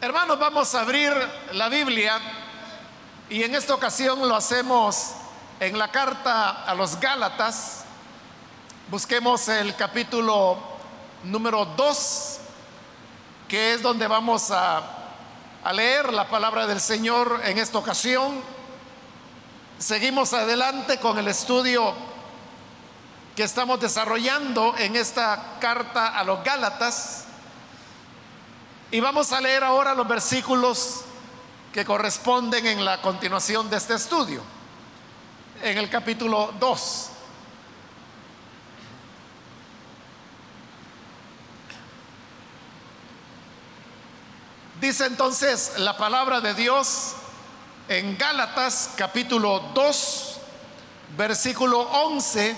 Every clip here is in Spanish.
Hermanos, vamos a abrir la Biblia y en esta ocasión lo hacemos en la carta a los Gálatas. Busquemos el capítulo número 2, que es donde vamos a, a leer la palabra del Señor en esta ocasión. Seguimos adelante con el estudio que estamos desarrollando en esta carta a los Gálatas. Y vamos a leer ahora los versículos que corresponden en la continuación de este estudio, en el capítulo 2. Dice entonces la palabra de Dios en Gálatas capítulo 2, versículo 11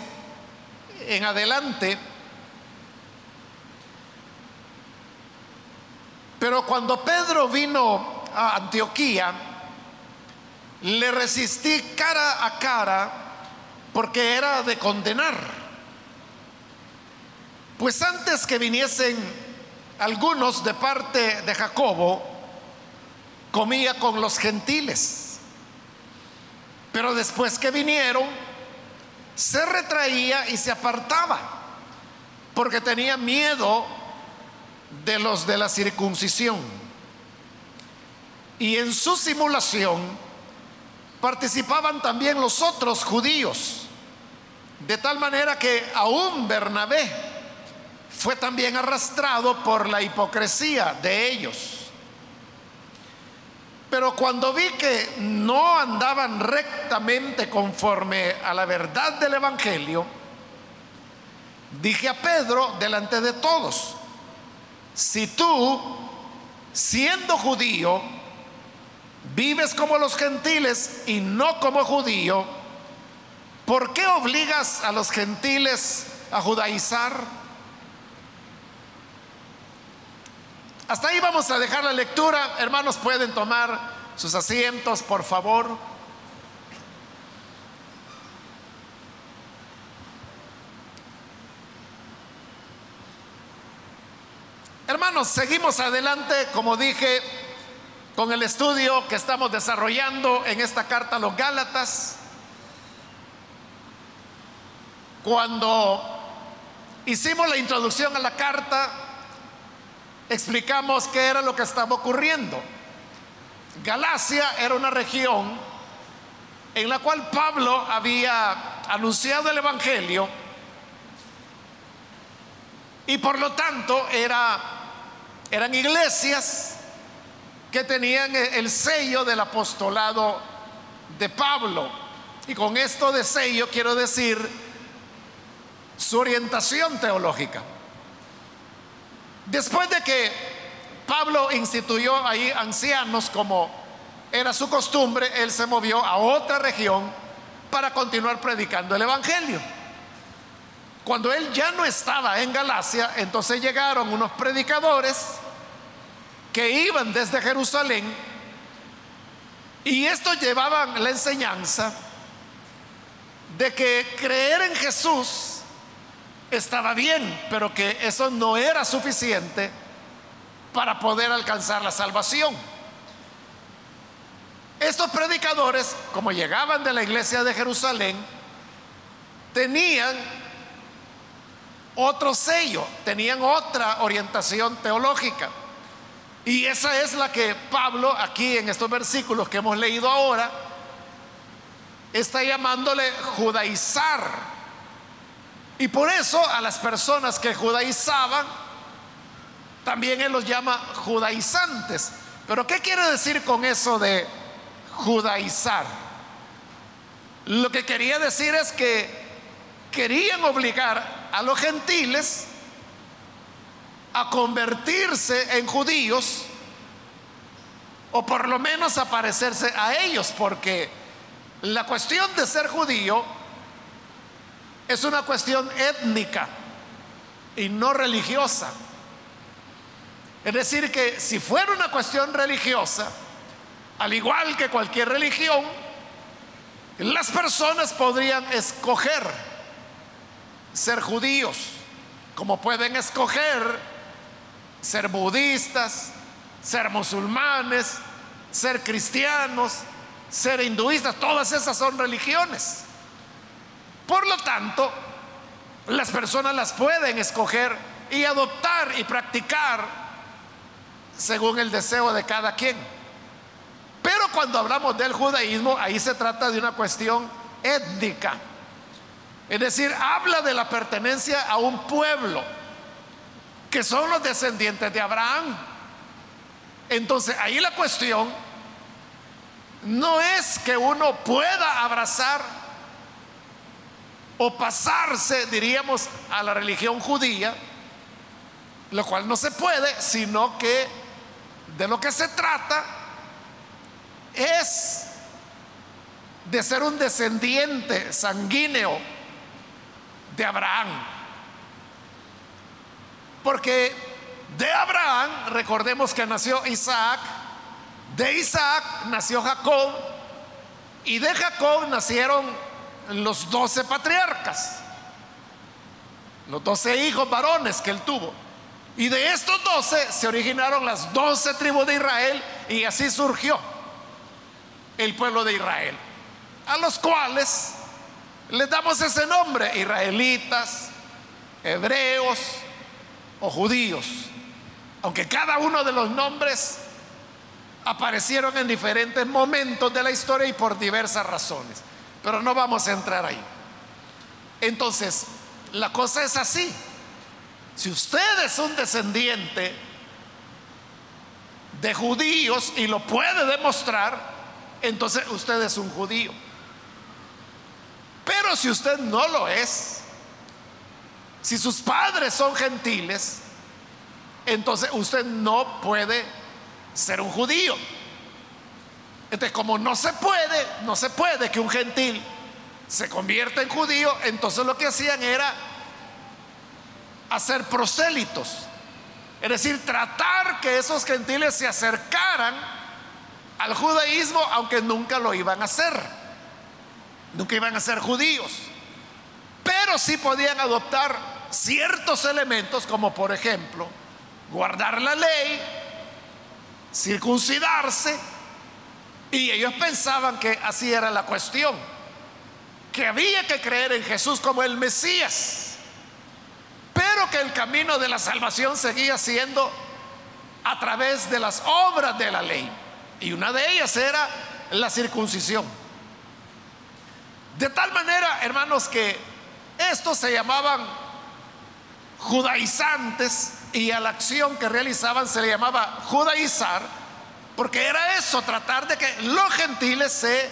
en adelante. Pero cuando Pedro vino a Antioquía, le resistí cara a cara porque era de condenar. Pues antes que viniesen algunos de parte de Jacobo, comía con los gentiles. Pero después que vinieron, se retraía y se apartaba, porque tenía miedo de los de la circuncisión. Y en su simulación participaban también los otros judíos, de tal manera que aún Bernabé fue también arrastrado por la hipocresía de ellos. Pero cuando vi que no andaban rectamente conforme a la verdad del Evangelio, dije a Pedro delante de todos, si tú, siendo judío, vives como los gentiles y no como judío, ¿por qué obligas a los gentiles a judaizar? Hasta ahí vamos a dejar la lectura. Hermanos, pueden tomar sus asientos, por favor. Hermanos, seguimos adelante, como dije, con el estudio que estamos desarrollando en esta carta a los Gálatas. Cuando hicimos la introducción a la carta, explicamos qué era lo que estaba ocurriendo. Galacia era una región en la cual Pablo había anunciado el Evangelio y por lo tanto era, eran iglesias que tenían el sello del apostolado de Pablo. Y con esto de sello quiero decir su orientación teológica. Después de que Pablo instituyó ahí ancianos como era su costumbre, él se movió a otra región para continuar predicando el Evangelio. Cuando él ya no estaba en Galacia, entonces llegaron unos predicadores que iban desde Jerusalén y estos llevaban la enseñanza de que creer en Jesús estaba bien, pero que eso no era suficiente para poder alcanzar la salvación. Estos predicadores, como llegaban de la iglesia de Jerusalén, tenían otro sello, tenían otra orientación teológica. Y esa es la que Pablo aquí en estos versículos que hemos leído ahora está llamándole judaizar y por eso a las personas que judaizaban, también él los llama judaizantes. Pero ¿qué quiere decir con eso de judaizar? Lo que quería decir es que querían obligar a los gentiles a convertirse en judíos o por lo menos a parecerse a ellos, porque la cuestión de ser judío es una cuestión étnica y no religiosa. Es decir, que si fuera una cuestión religiosa, al igual que cualquier religión, las personas podrían escoger ser judíos, como pueden escoger ser budistas, ser musulmanes, ser cristianos, ser hinduistas, todas esas son religiones. Por lo tanto, las personas las pueden escoger y adoptar y practicar según el deseo de cada quien. Pero cuando hablamos del judaísmo, ahí se trata de una cuestión étnica. Es decir, habla de la pertenencia a un pueblo, que son los descendientes de Abraham. Entonces, ahí la cuestión no es que uno pueda abrazar o pasarse, diríamos, a la religión judía, lo cual no se puede, sino que de lo que se trata es de ser un descendiente sanguíneo de Abraham. Porque de Abraham, recordemos que nació Isaac, de Isaac nació Jacob, y de Jacob nacieron los doce patriarcas, los doce hijos varones que él tuvo. Y de estos doce se originaron las doce tribus de Israel y así surgió el pueblo de Israel, a los cuales les damos ese nombre, israelitas, hebreos o judíos, aunque cada uno de los nombres aparecieron en diferentes momentos de la historia y por diversas razones, pero no vamos a entrar ahí. Entonces, la cosa es así. Si usted es un descendiente de judíos y lo puede demostrar, entonces usted es un judío. Pero si usted no lo es, si sus padres son gentiles, entonces usted no puede ser un judío. Entonces, como no se puede, no se puede que un gentil se convierta en judío, entonces lo que hacían era hacer prosélitos. Es decir, tratar que esos gentiles se acercaran al judaísmo, aunque nunca lo iban a hacer. Nunca iban a ser judíos. Pero sí podían adoptar ciertos elementos, como por ejemplo, guardar la ley, circuncidarse, y ellos pensaban que así era la cuestión, que había que creer en Jesús como el Mesías pero que el camino de la salvación seguía siendo a través de las obras de la ley. Y una de ellas era la circuncisión. De tal manera, hermanos, que estos se llamaban judaizantes y a la acción que realizaban se le llamaba judaizar, porque era eso, tratar de que los gentiles se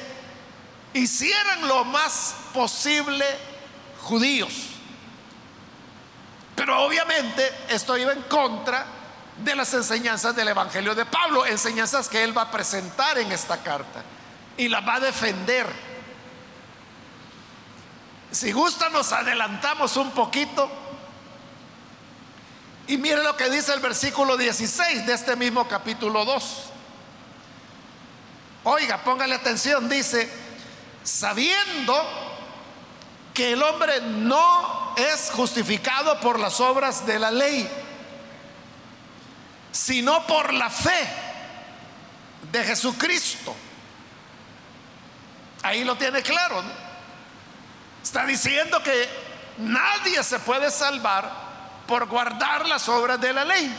hicieran lo más posible judíos. Pero obviamente esto iba en contra de las enseñanzas del Evangelio de Pablo, enseñanzas que él va a presentar en esta carta y las va a defender. Si gusta, nos adelantamos un poquito. Y mire lo que dice el versículo 16 de este mismo capítulo 2. Oiga, póngale atención, dice, sabiendo que el hombre no es justificado por las obras de la ley, sino por la fe de Jesucristo. Ahí lo tiene claro. Está diciendo que nadie se puede salvar por guardar las obras de la ley.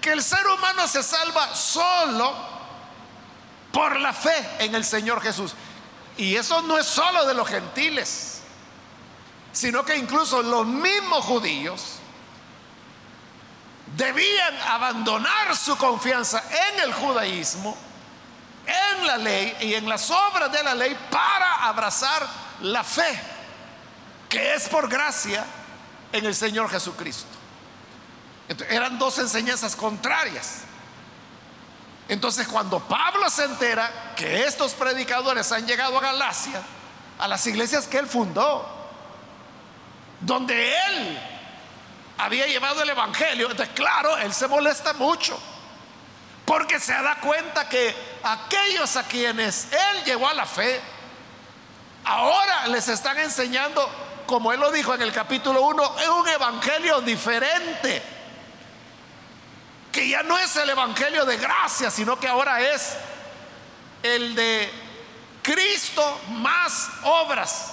Que el ser humano se salva solo por la fe en el Señor Jesús. Y eso no es solo de los gentiles, sino que incluso los mismos judíos debían abandonar su confianza en el judaísmo, en la ley y en las obras de la ley para abrazar la fe, que es por gracia en el Señor Jesucristo. eran dos enseñanzas contrarias. Entonces cuando Pablo se entera que estos predicadores han llegado a Galacia, a las iglesias que él fundó, donde él había llevado el Evangelio, entonces claro, él se molesta mucho, porque se da cuenta que aquellos a quienes él llevó a la fe, ahora les están enseñando, como él lo dijo en el capítulo 1, es un Evangelio diferente que ya no es el Evangelio de gracia, sino que ahora es el de Cristo más obras.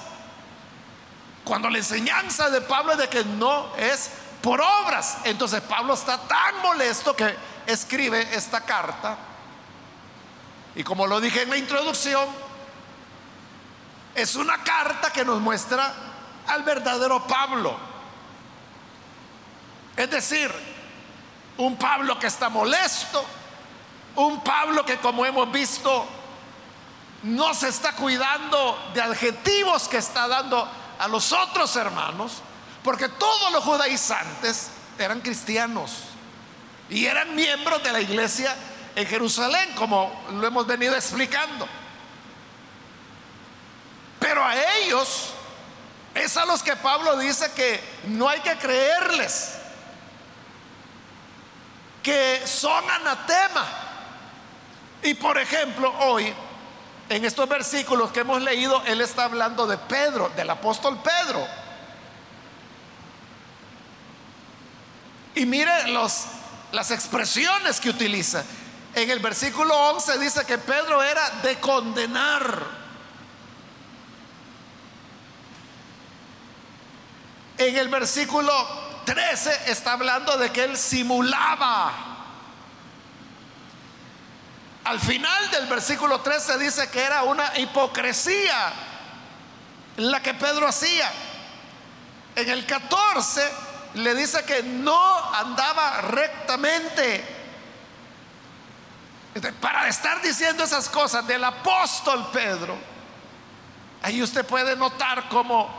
Cuando la enseñanza de Pablo es de que no es por obras, entonces Pablo está tan molesto que escribe esta carta. Y como lo dije en la introducción, es una carta que nos muestra al verdadero Pablo. Es decir, un Pablo que está molesto, un Pablo que como hemos visto no se está cuidando de adjetivos que está dando a los otros hermanos, porque todos los judaizantes eran cristianos y eran miembros de la iglesia en Jerusalén, como lo hemos venido explicando. Pero a ellos es a los que Pablo dice que no hay que creerles, que son anatema. Y por ejemplo, hoy, en estos versículos que hemos leído, él está hablando de Pedro, del apóstol Pedro. Y mire los, las expresiones que utiliza. En el versículo 11 dice que Pedro era de condenar. En el versículo 13 está hablando de que él simulaba. Al final del versículo 13 dice que era una hipocresía la que Pedro hacía. En el 14 le dice que no andaba rectamente. Para estar diciendo esas cosas del apóstol Pedro, ahí usted puede notar cómo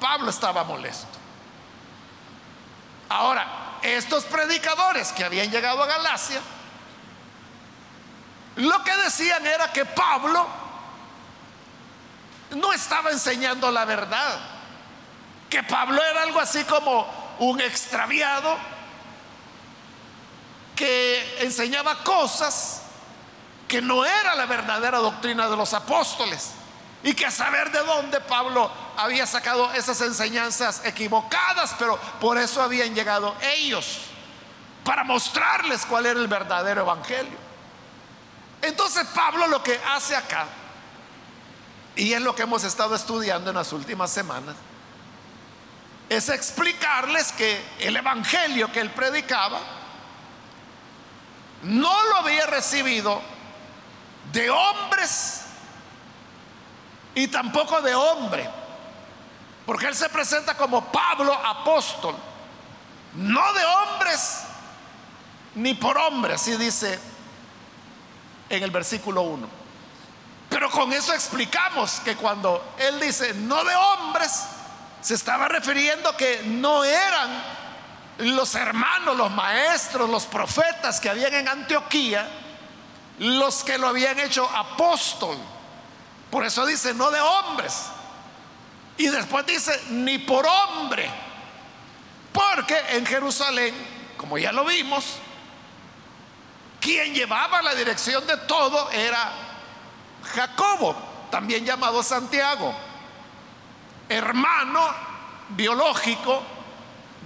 Pablo estaba molesto. Ahora, estos predicadores que habían llegado a Galacia, lo que decían era que Pablo no estaba enseñando la verdad, que Pablo era algo así como un extraviado que enseñaba cosas que no era la verdadera doctrina de los apóstoles y que a saber de dónde Pablo había sacado esas enseñanzas equivocadas, pero por eso habían llegado ellos, para mostrarles cuál era el verdadero evangelio. Entonces Pablo lo que hace acá, y es lo que hemos estado estudiando en las últimas semanas, es explicarles que el evangelio que él predicaba no lo había recibido de hombres y tampoco de hombre porque él se presenta como Pablo apóstol, no de hombres ni por hombres, así dice en el versículo 1. Pero con eso explicamos que cuando él dice no de hombres, se estaba refiriendo que no eran los hermanos, los maestros, los profetas que habían en Antioquía, los que lo habían hecho apóstol. Por eso dice no de hombres, y después dice, ni por hombre. Porque en Jerusalén, como ya lo vimos, quien llevaba la dirección de todo era Jacobo, también llamado Santiago, hermano biológico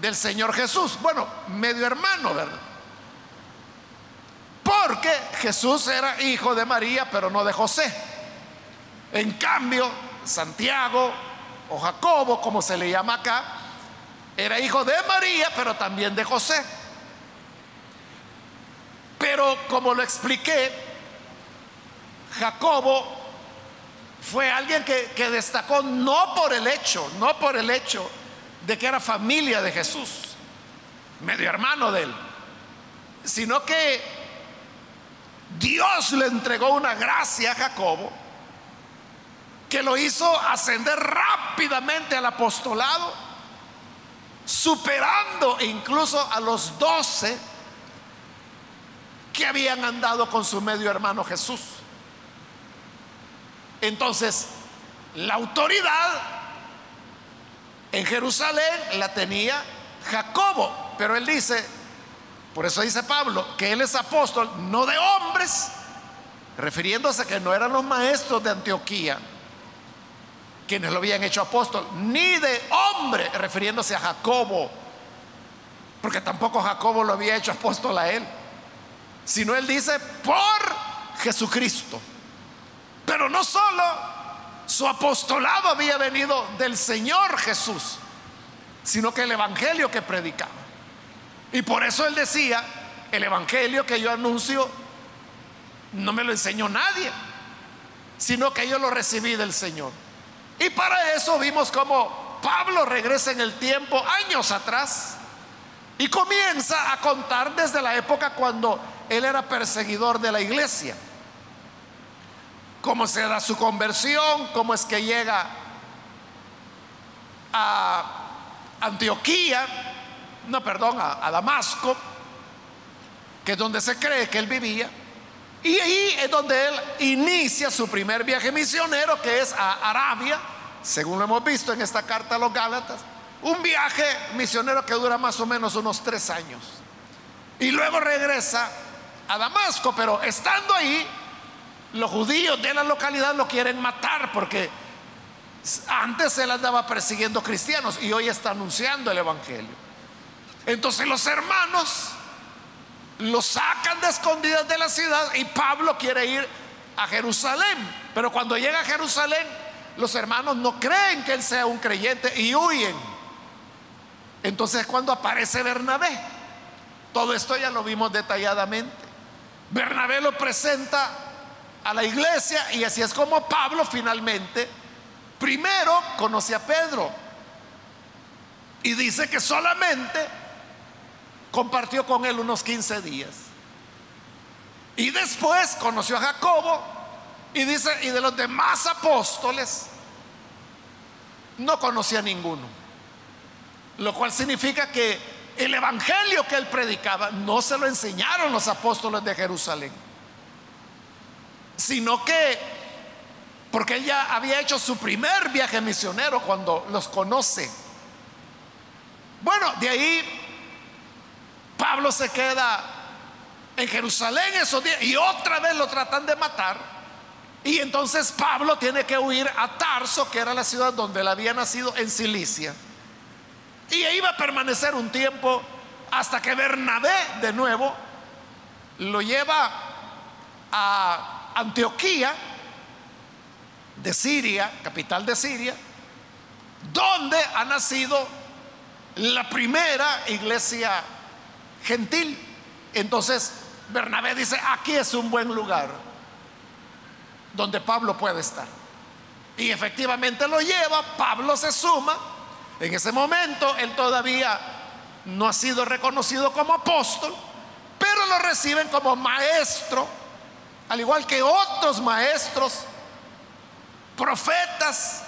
del Señor Jesús. Bueno, medio hermano, ¿verdad? Porque Jesús era hijo de María, pero no de José. En cambio, Santiago o Jacobo, como se le llama acá, era hijo de María, pero también de José. Pero como lo expliqué, Jacobo fue alguien que, destacó no por el hecho, no por el hecho de que era familia de Jesús, medio hermano de él, sino que Dios le entregó una gracia a Jacobo que lo hizo ascender rápidamente al apostolado, superando incluso a los doce que habían andado con su medio hermano Jesús. Entonces, la autoridad en Jerusalén la tenía Jacobo, pero él dice, por eso dice Pablo, que él es apóstol, no de hombres, refiriéndose a que no eran los maestros de Antioquía, quienes lo habían hecho apóstol, ni de hombre, refiriéndose a Jacobo, porque tampoco Jacobo lo había hecho apóstol a él, sino él dice por Jesucristo. Pero no solo su apostolado había venido del Señor Jesús, sino que el Evangelio que predicaba. Y por eso él decía, el Evangelio que yo anuncio no me lo enseñó nadie, sino que yo lo recibí del Señor. Y para eso vimos cómo Pablo regresa en el tiempo, años atrás, y comienza a contar desde la época cuando él era perseguidor de la iglesia. Cómo se da su conversión, cómo es que llega a Antioquía, no, perdón, a, a Damasco, que es donde se cree que él vivía. Y ahí es donde él inicia su primer viaje misionero, que es a Arabia, según lo hemos visto en esta carta a los Gálatas. Un viaje misionero que dura más o menos unos tres años. Y luego regresa a Damasco, pero estando ahí, los judíos de la localidad lo quieren matar porque antes él andaba persiguiendo cristianos y hoy está anunciando el Evangelio. Entonces los hermanos lo sacan de escondidas de la ciudad y Pablo quiere ir a Jerusalén. Pero cuando llega a Jerusalén, los hermanos no creen que él sea un creyente y huyen. Entonces cuando aparece Bernabé, todo esto ya lo vimos detalladamente. Bernabé lo presenta a la iglesia y así es como Pablo finalmente primero conoce a Pedro y dice que solamente compartió con él unos 15 días. Y después conoció a Jacobo y dice, y de los demás apóstoles, no conocía a ninguno. Lo cual significa que el evangelio que él predicaba no se lo enseñaron los apóstoles de Jerusalén, sino que, porque él ya había hecho su primer viaje misionero cuando los conoce. Bueno, de ahí Pablo se queda en Jerusalén esos días y otra vez lo tratan de matar. Y entonces Pablo tiene que huir a Tarso, que era la ciudad donde él había nacido, en Cilicia. Y ahí va a permanecer un tiempo hasta que Bernabé de nuevo lo lleva a Antioquía de Siria, capital de Siria, donde ha nacido la primera iglesia gentil. Entonces Bernabé dice, aquí es un buen lugar donde Pablo puede estar. Y efectivamente lo lleva, Pablo se suma. En ese momento él todavía no ha sido reconocido como apóstol, pero lo reciben como maestro, al igual que otros maestros, profetas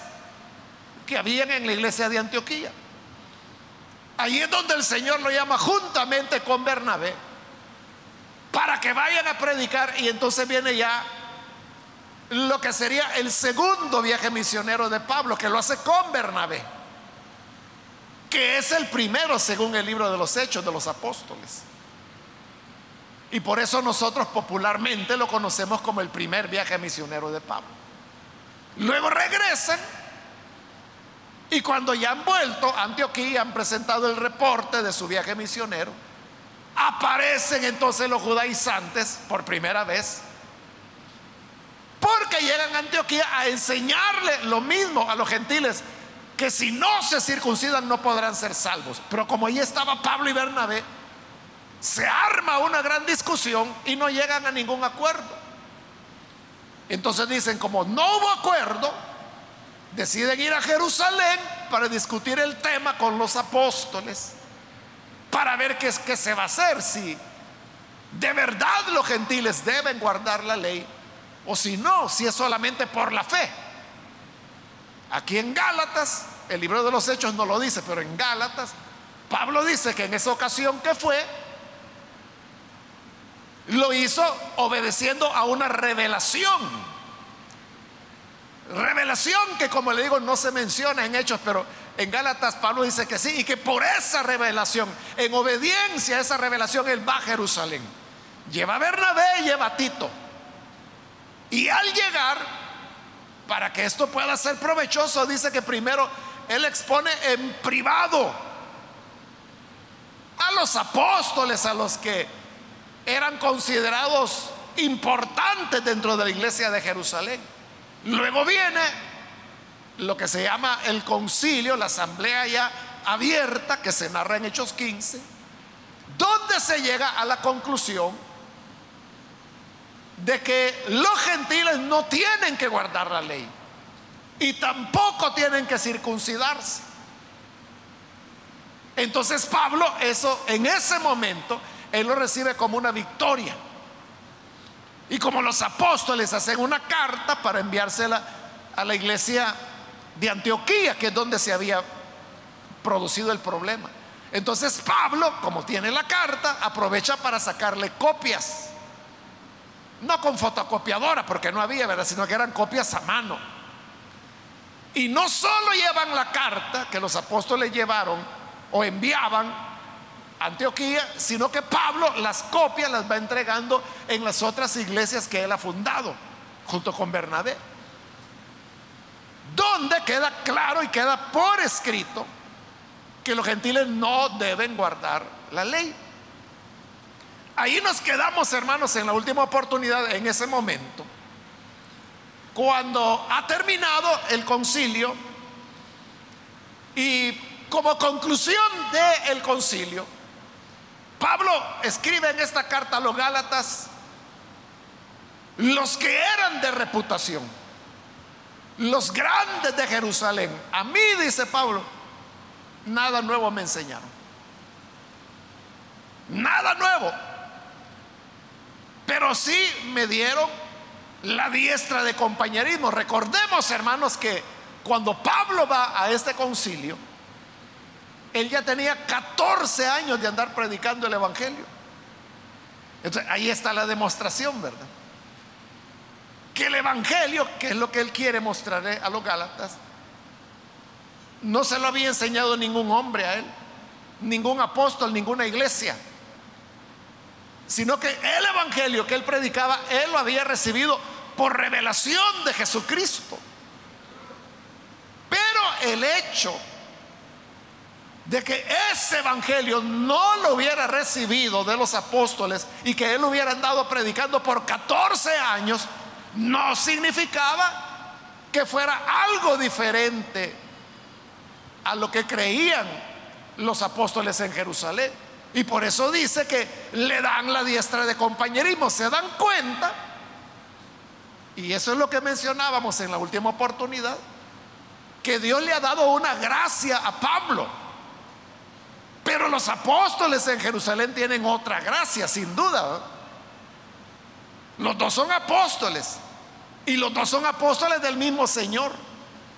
que habían en la iglesia de Antioquía. Ahí es donde el Señor lo llama juntamente con Bernabé para que vayan a predicar y entonces viene ya lo que sería el segundo viaje misionero de Pablo, que lo hace con Bernabé, que es el primero según el libro de los Hechos de los Apóstoles. Y por eso nosotros popularmente lo conocemos como el primer viaje misionero de Pablo. Luego regresan y cuando ya han vuelto a Antioquía, han presentado el reporte de su viaje misionero, aparecen entonces los judaizantes por primera vez, porque llegan a Antioquía a enseñarle lo mismo a los gentiles, que si no se circuncidan no podrán ser salvos. Pero como ahí estaba Pablo y Bernabé, se arma una gran discusión y no llegan a ningún acuerdo. Entonces dicen, como no hubo acuerdo, deciden ir a Jerusalén para discutir el tema con los apóstoles, para ver qué es que se va a hacer, si de verdad los gentiles deben guardar la ley o si no, si es solamente por la fe. Aquí en Gálatas, el libro de los Hechos no lo dice, pero en Gálatas, Pablo dice que en esa ocasión que fue, lo hizo obedeciendo a una revelación Revelación que como le digo no se menciona en Hechos, pero en Gálatas Pablo dice que sí, y que por esa revelación, en obediencia a esa revelación, él va a Jerusalén. Lleva a Bernabé y lleva a Tito. Y al llegar, para que esto pueda ser provechoso, dice que primero él expone en privado a los apóstoles, a los que eran considerados importantes dentro de la iglesia de Jerusalén. Luego viene lo que se llama el concilio, la asamblea ya abierta que se narra en Hechos 15, donde se llega a la conclusión de que los gentiles no tienen que guardar la ley y tampoco tienen que circuncidarse. Entonces Pablo, eso en ese momento, él lo recibe como una victoria. Y como los apóstoles hacen una carta para enviársela a la iglesia de Antioquía, que es donde se había producido el problema. Entonces Pablo, como tiene la carta, aprovecha para sacarle copias. No con fotocopiadora, porque no había, ¿verdad? Sino que eran copias a mano. Y no solo llevan la carta que los apóstoles llevaron o enviaban Antioquía, sino que Pablo las copias las va entregando en las otras iglesias que él ha fundado, junto con Bernabé. Donde queda claro y queda por escrito que los gentiles no deben guardar la ley. Ahí nos quedamos, hermanos, en la última oportunidad, en ese momento, cuando ha terminado el concilio y como conclusión del concilio, Pablo escribe en esta carta a los Gálatas, los que eran de reputación, los grandes de Jerusalén, a mí, dice Pablo, nada nuevo me enseñaron. Nada nuevo. Pero sí me dieron la diestra de compañerismo. Recordemos, hermanos, que cuando Pablo va a este concilio, él ya tenía 14 años de andar predicando el Evangelio. Entonces, ahí está la demostración, ¿verdad? Que el Evangelio, que es lo que él quiere mostrarle a los Gálatas, no se lo había enseñado ningún hombre a él, ningún apóstol, ninguna iglesia, sino que el Evangelio que él predicaba, él lo había recibido por revelación de Jesucristo. Pero el hecho de que ese evangelio no lo hubiera recibido de los apóstoles y que él hubiera andado predicando por 14 años, no significaba que fuera algo diferente a lo que creían los apóstoles en Jerusalén. Y por eso dice que le dan la diestra de compañerismo, se dan cuenta, y eso es lo que mencionábamos en la última oportunidad, que Dios le ha dado una gracia a Pablo. Pero los apóstoles en Jerusalén tienen otra gracia, sin duda. Los dos son apóstoles. Y los dos son apóstoles del mismo Señor.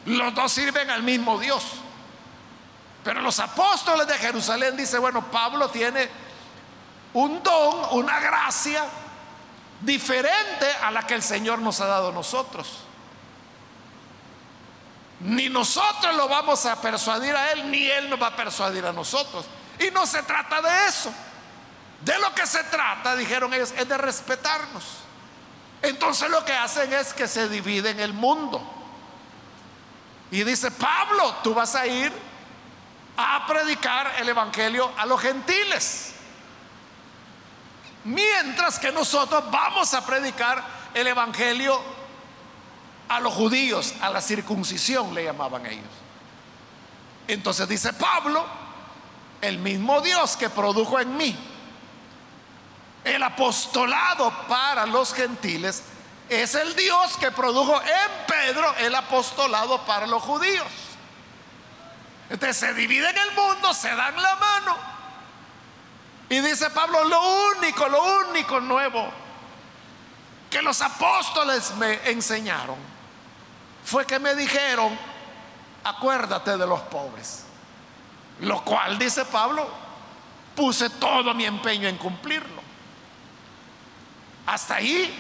Los dos sirven al mismo Dios. Pero los apóstoles de Jerusalén dice, bueno, Pablo tiene un don, una gracia diferente a la que el Señor nos ha dado nosotros. Ni nosotros lo vamos a persuadir a Él, ni Él nos va a persuadir a nosotros. Y no se trata de eso. De lo que se trata, dijeron ellos, es de respetarnos. Entonces lo que hacen es que se dividen el mundo. Y dice, Pablo, tú vas a ir a predicar el Evangelio a los gentiles. Mientras que nosotros vamos a predicar el Evangelio a los judíos, a la circuncisión le llamaban ellos. Entonces dice Pablo, el mismo Dios que produjo en mí el apostolado para los gentiles, es el Dios que produjo en Pedro el apostolado para los judíos. Entonces se dividen el mundo, se dan la mano. Y dice Pablo, lo único, lo único nuevo que los apóstoles me enseñaron fue que me dijeron, acuérdate de los pobres. Lo cual, dice Pablo, puse todo mi empeño en cumplirlo. Hasta ahí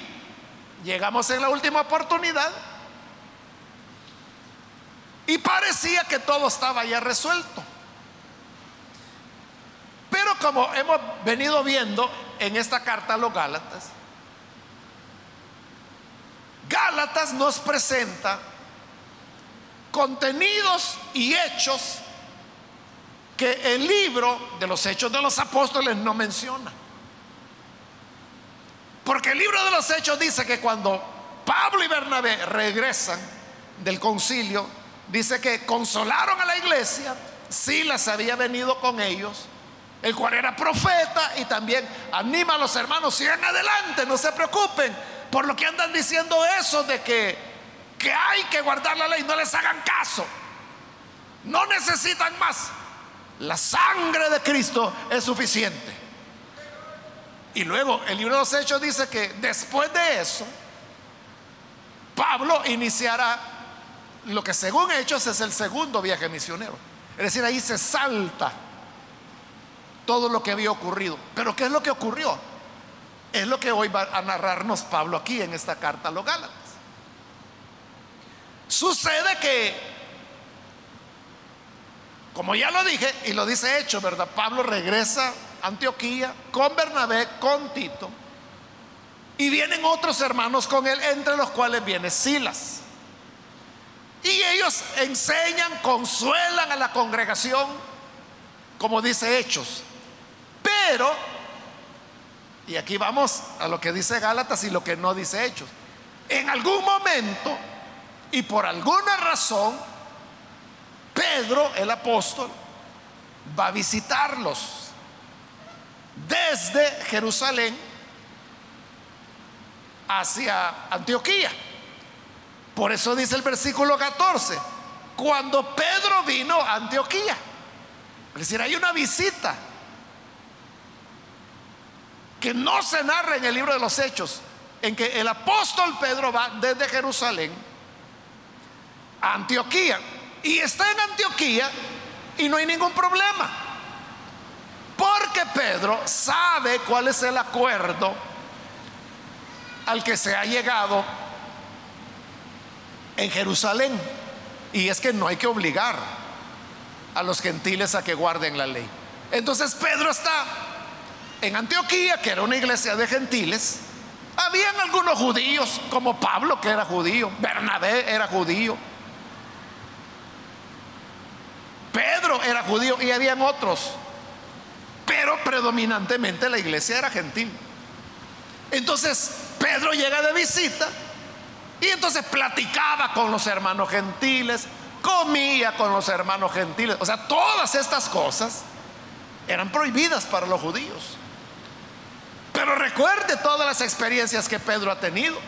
llegamos en la última oportunidad y parecía que todo estaba ya resuelto. Pero como hemos venido viendo en esta carta a los Gálatas, Gálatas nos presenta contenidos y hechos que el libro de los hechos de los apóstoles no menciona. Porque el libro de los Hechos dice que cuando Pablo y Bernabé regresan del concilio, dice que consolaron a la iglesia, Silas había venido con ellos, el cual era profeta y también anima a los hermanos, sigan adelante, no se preocupen por lo que andan diciendo eso de que, que hay que guardar la ley, no les hagan caso, no necesitan más, la sangre de Cristo es suficiente. Y luego el libro de los Hechos dice que después de eso, Pablo iniciará lo que según Hechos es el segundo viaje misionero. Es decir, ahí se salta todo lo que había ocurrido. Pero ¿qué es lo que ocurrió? Es lo que hoy va a narrarnos Pablo aquí en esta carta a los. Sucede que, como ya lo dije, y lo dice hecho, ¿verdad? Pablo regresa Antioquía, con Bernabé, con Tito. Y vienen otros hermanos con él, entre los cuales viene Silas. Y ellos enseñan, consuelan a la congregación, como dice Hechos. Pero, y aquí vamos a lo que dice Gálatas y lo que no dice Hechos. En algún momento y por alguna razón, Pedro, el apóstol, va a visitarlos desde Jerusalén hacia Antioquía. Por eso dice el versículo 14, cuando Pedro vino a Antioquía. Es decir, hay una visita que no se narra en el libro de los Hechos, en que el apóstol Pedro va desde Jerusalén a Antioquía. Y está en Antioquía y no hay ningún problema. Porque Pedro sabe cuál es el acuerdo al que se ha llegado en Jerusalén. Y es que no hay que obligar a los gentiles a que guarden la ley. Entonces Pedro está en Antioquía, que era una iglesia de gentiles. Habían algunos judíos, como Pablo, que era judío, Bernabé era judío, Pedro era judío y habían otros pero predominantemente la iglesia era gentil. Entonces Pedro llega de visita y entonces platicaba con los hermanos gentiles, comía con los hermanos gentiles. O sea, todas estas cosas eran prohibidas para los judíos. Pero recuerde todas las experiencias que Pedro ha tenido.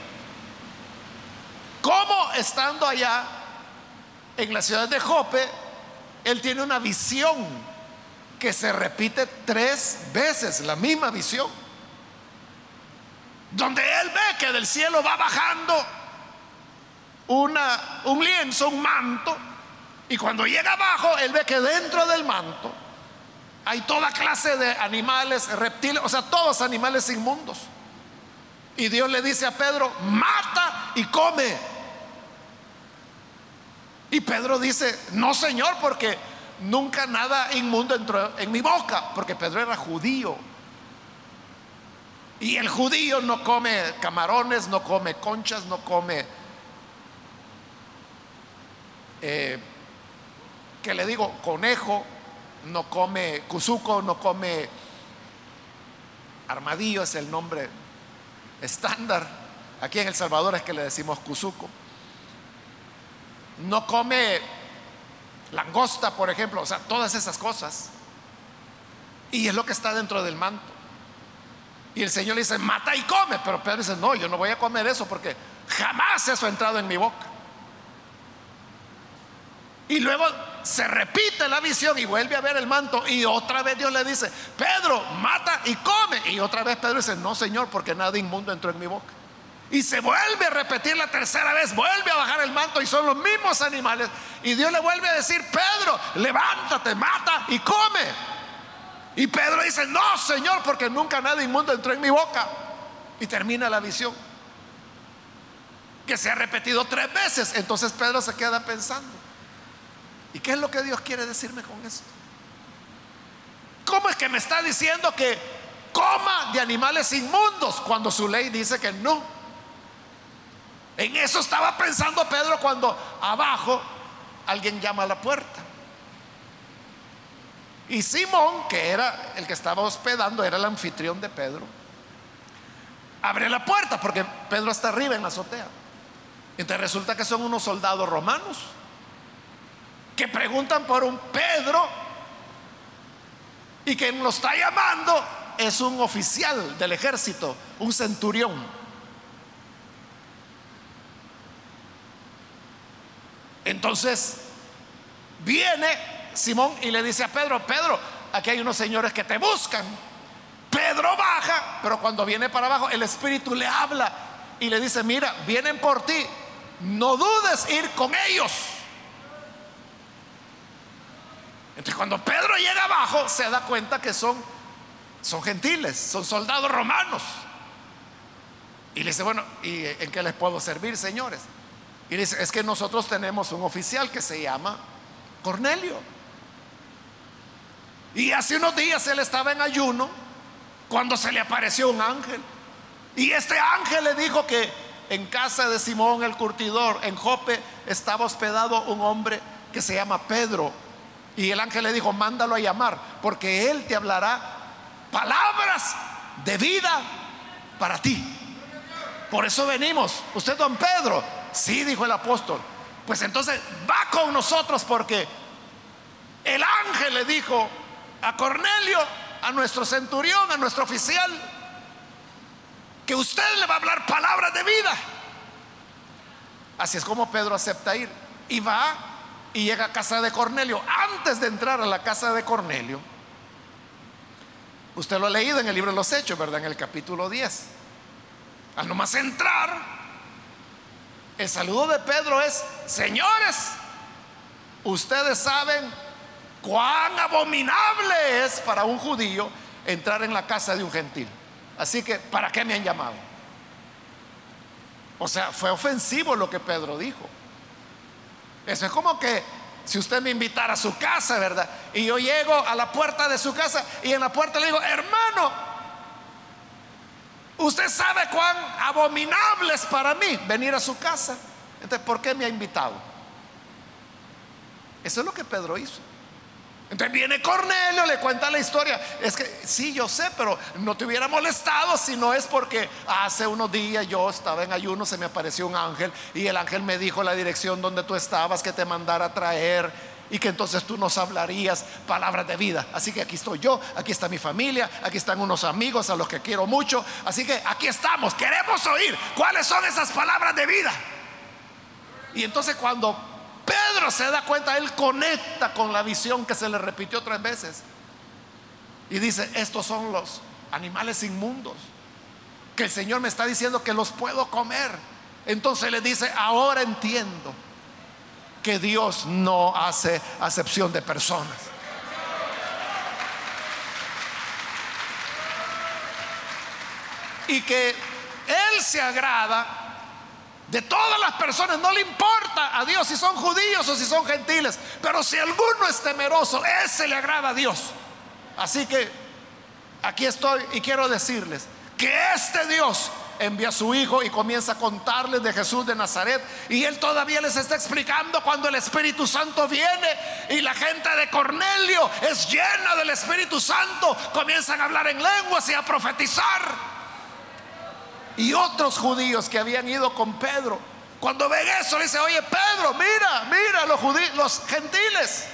Cómo estando allá en la ciudad de Jope, él tiene una visión que se repite tres veces la misma visión. Donde él ve que del cielo va bajando una, un lienzo, un manto, y cuando llega abajo, él ve que dentro del manto hay toda clase de animales, reptiles, o sea, todos animales inmundos. Y Dios le dice a Pedro, mata y come. Y Pedro dice, no Señor, porque nunca nada inmundo entró en mi boca, porque Pedro era judío. Y el judío no come camarones, no come conchas, no come, eh, ¿qué le digo? Conejo, no come cuzuco, no come armadillo, es el nombre estándar. Aquí en El Salvador es que le decimos cuzuco. No come langosta, por ejemplo, o sea, todas esas cosas. Y es lo que está dentro del manto. Y el Señor le dice, mata y come, pero Pedro dice, no, yo no voy a comer eso porque jamás eso ha entrado en mi boca. Y luego se repite la visión y vuelve a ver el manto y otra vez Dios le dice, Pedro, mata y come. Y otra vez Pedro dice, no, Señor, porque nada inmundo entró en mi boca. Y se vuelve a repetir la tercera vez, vuelve a bajar el manto y son los mismos animales. Y Dios le vuelve a decir, Pedro, levántate, mata y come. Y Pedro dice, no, Señor, porque nunca nada inmundo entró en mi boca. Y termina la visión. Que se ha repetido tres veces. Entonces Pedro se queda pensando. ¿Y qué es lo que Dios quiere decirme con esto? ¿Cómo es que me está diciendo que coma de animales inmundos cuando su ley dice que no? En eso estaba pensando Pedro cuando abajo alguien llama a la puerta. Y Simón, que era el que estaba hospedando, era el anfitrión de Pedro, abre la puerta porque Pedro está arriba en la azotea. Entonces resulta que son unos soldados romanos que preguntan por un Pedro y quien lo está llamando es un oficial del ejército, un centurión. Entonces viene Simón y le dice a Pedro, Pedro, aquí hay unos señores que te buscan. Pedro baja, pero cuando viene para abajo, el Espíritu le habla y le dice, mira, vienen por ti, no dudes ir con ellos. Entonces cuando Pedro llega abajo, se da cuenta que son, son gentiles, son soldados romanos. Y le dice, bueno, ¿y en qué les puedo servir, señores? Y dice, es que nosotros tenemos un oficial que se llama Cornelio. Y hace unos días él estaba en ayuno cuando se le apareció un ángel. Y este ángel le dijo que en casa de Simón el curtidor, en Jope, estaba hospedado un hombre que se llama Pedro. Y el ángel le dijo, mándalo a llamar, porque él te hablará palabras de vida para ti. Por eso venimos. Usted, don Pedro, sí, dijo el apóstol. Pues entonces va con nosotros porque el ángel le dijo a Cornelio, a nuestro centurión, a nuestro oficial, que usted le va a hablar palabras de vida. Así es como Pedro acepta ir. Y va y llega a casa de Cornelio. Antes de entrar a la casa de Cornelio, usted lo ha leído en el libro de los Hechos, ¿verdad? En el capítulo 10. Al nomás entrar, el saludo de Pedro es, señores, ustedes saben cuán abominable es para un judío entrar en la casa de un gentil. Así que, ¿para qué me han llamado? O sea, fue ofensivo lo que Pedro dijo. Eso es como que si usted me invitara a su casa, ¿verdad? Y yo llego a la puerta de su casa y en la puerta le digo, hermano, usted sabe cuán abominable es para mí venir a su casa. Entonces, ¿por qué me ha invitado? Eso es lo que Pedro hizo. Entonces viene Cornelio, le cuenta la historia. Es que sí, yo sé, pero no te hubiera molestado si no es porque hace unos días yo estaba en ayuno, se me apareció un ángel y el ángel me dijo la dirección donde tú estabas, que te mandara a traer y que entonces tú nos hablarías palabras de vida. Así que aquí estoy yo, aquí está mi familia, aquí están unos amigos a los que quiero mucho. Así que aquí estamos, queremos oír cuáles son esas palabras de vida. Y entonces cuando Pedro se da cuenta, él conecta con la visión que se le repitió tres veces. Y dice, estos son los animales inmundos, que el Señor me está diciendo que los puedo comer. Entonces le dice, ahora entiendo que Dios no hace acepción de personas. Y que Él se agrada de todas las personas, no le importa a Dios si son judíos o si son gentiles, pero si alguno es temeroso, ese le agrada a Dios. Así que aquí estoy y quiero decirles que este Dios envía a su hijo y comienza a contarles de Jesús de Nazaret y él todavía les está explicando cuando el Espíritu Santo viene y la gente de Cornelio es llena del Espíritu Santo, comienzan a hablar en lenguas y a profetizar. Y otros judíos que habían ido con Pedro, cuando ven eso, le dice, oye Pedro, mira, mira, los, judíos, los gentiles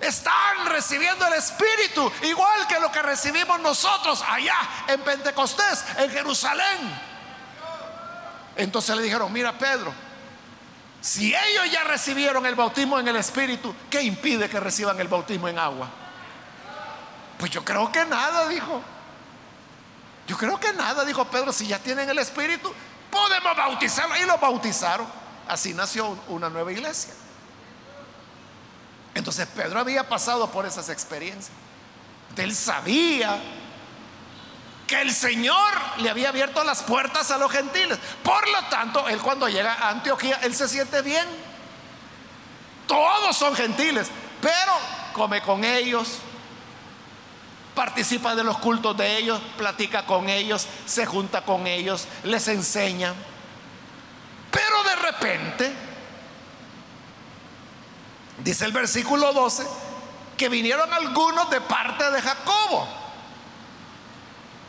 están recibiendo el Espíritu, igual que lo que recibimos nosotros allá en Pentecostés, en Jerusalén. Entonces le dijeron, mira Pedro, si ellos ya recibieron el bautismo en el Espíritu, ¿qué impide que reciban el bautismo en agua? Pues yo creo que nada, dijo. Yo creo que nada, dijo Pedro, si ya tienen el Espíritu, podemos bautizarlo. Y lo bautizaron. Así nació una nueva iglesia. Entonces Pedro había pasado por esas experiencias. Él sabía que el Señor le había abierto las puertas a los gentiles. Por lo tanto, él cuando llega a Antioquía, él se siente bien. Todos son gentiles, pero come con ellos, participa de los cultos de ellos, platica con ellos, se junta con ellos, les enseña. Pero de repente, dice el versículo 12, que vinieron algunos de parte de Jacobo.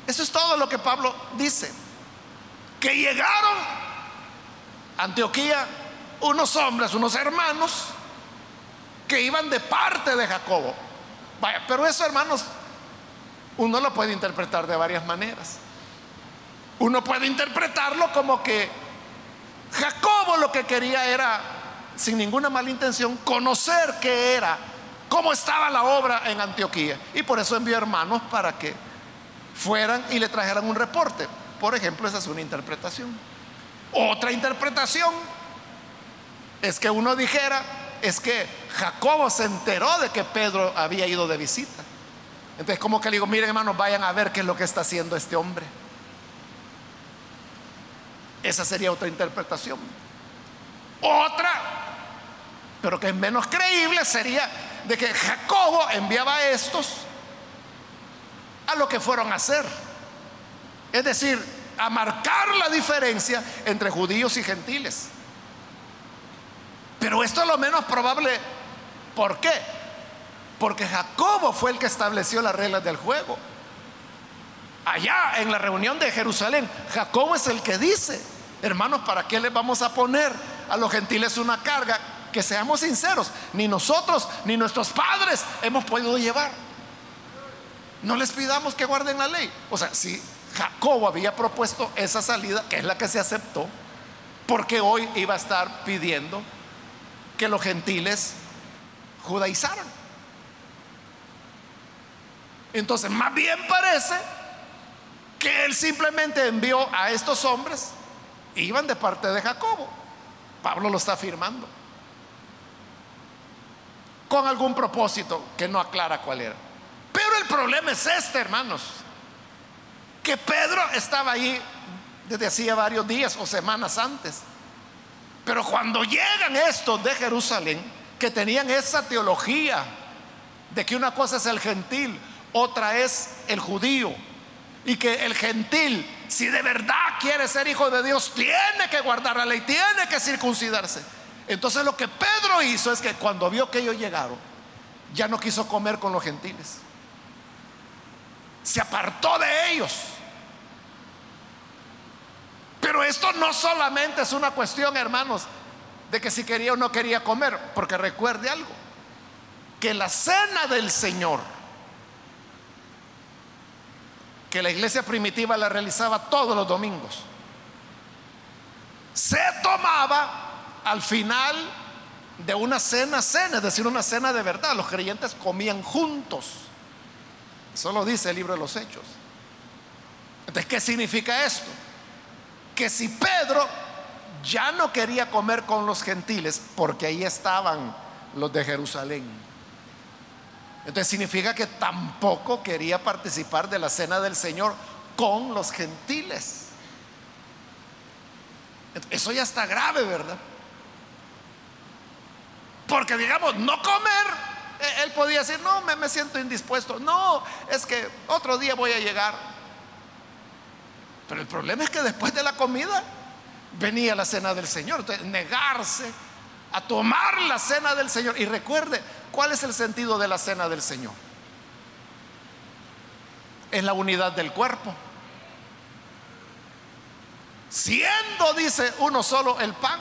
Eso es todo lo que Pablo dice. Que llegaron a Antioquía unos hombres, unos hermanos, que iban de parte de Jacobo. Vaya, pero eso, hermanos, uno lo puede interpretar de varias maneras. Uno puede interpretarlo como que Jacobo lo que quería era, sin ninguna mala intención, conocer qué era, cómo estaba la obra en Antioquía. Y por eso envió hermanos para que fueran y le trajeran un reporte. Por ejemplo, esa es una interpretación. Otra interpretación es que uno dijera, es que Jacobo se enteró de que Pedro había ido de visita. Entonces, como que le digo, miren hermanos, vayan a ver qué es lo que está haciendo este hombre. Esa sería otra interpretación. Otra, pero que es menos creíble, sería de que Jacobo enviaba a estos a lo que fueron a hacer. Es decir, a marcar la diferencia entre judíos y gentiles. Pero esto es lo menos probable. ¿Por qué? Porque Jacobo fue el que estableció las reglas del juego. Allá en la reunión de Jerusalén, Jacobo es el que dice, hermanos, ¿para qué les vamos a poner a los gentiles una carga? Que seamos sinceros, ni nosotros ni nuestros padres hemos podido llevar. No les pidamos que guarden la ley. O sea, si Jacobo había propuesto esa salida, que es la que se aceptó, porque hoy iba a estar pidiendo que los gentiles judaizaran. Entonces, más bien parece que él simplemente envió a estos hombres, iban de parte de Jacobo. Pablo lo está afirmando. Con algún propósito que no aclara cuál era. Pero el problema es este, hermanos. Que Pedro estaba ahí desde hacía varios días o semanas antes. Pero cuando llegan estos de Jerusalén, que tenían esa teología de que una cosa es el gentil, otra es el judío, y que el gentil, si de verdad quiere ser hijo de Dios, tiene que guardar la ley, tiene que circuncidarse. Entonces lo que Pedro hizo es que cuando vio que ellos llegaron, ya no quiso comer con los gentiles. Se apartó de ellos. Pero esto no solamente es una cuestión, hermanos, de que si quería o no quería comer, porque recuerde algo, que la cena del Señor, que la iglesia primitiva la realizaba todos los domingos, se tomaba al final de una cena, cena, es decir, una cena de verdad. Los creyentes comían juntos. Eso lo dice el libro de los Hechos. Entonces, ¿qué significa esto? que si Pedro ya no quería comer con los gentiles, porque ahí estaban los de Jerusalén, entonces significa que tampoco quería participar de la cena del Señor con los gentiles. Eso ya está grave, ¿verdad? Porque digamos, no comer, e-, él podía decir, no, me, me siento indispuesto, no, es que otro día voy a llegar. Pero el problema es que después de la comida venía la cena del Señor. Entonces, negarse a tomar la cena del Señor. Y recuerde, ¿cuál es el sentido de la cena del Señor? Es la unidad del cuerpo. Siendo, dice uno solo, el pan,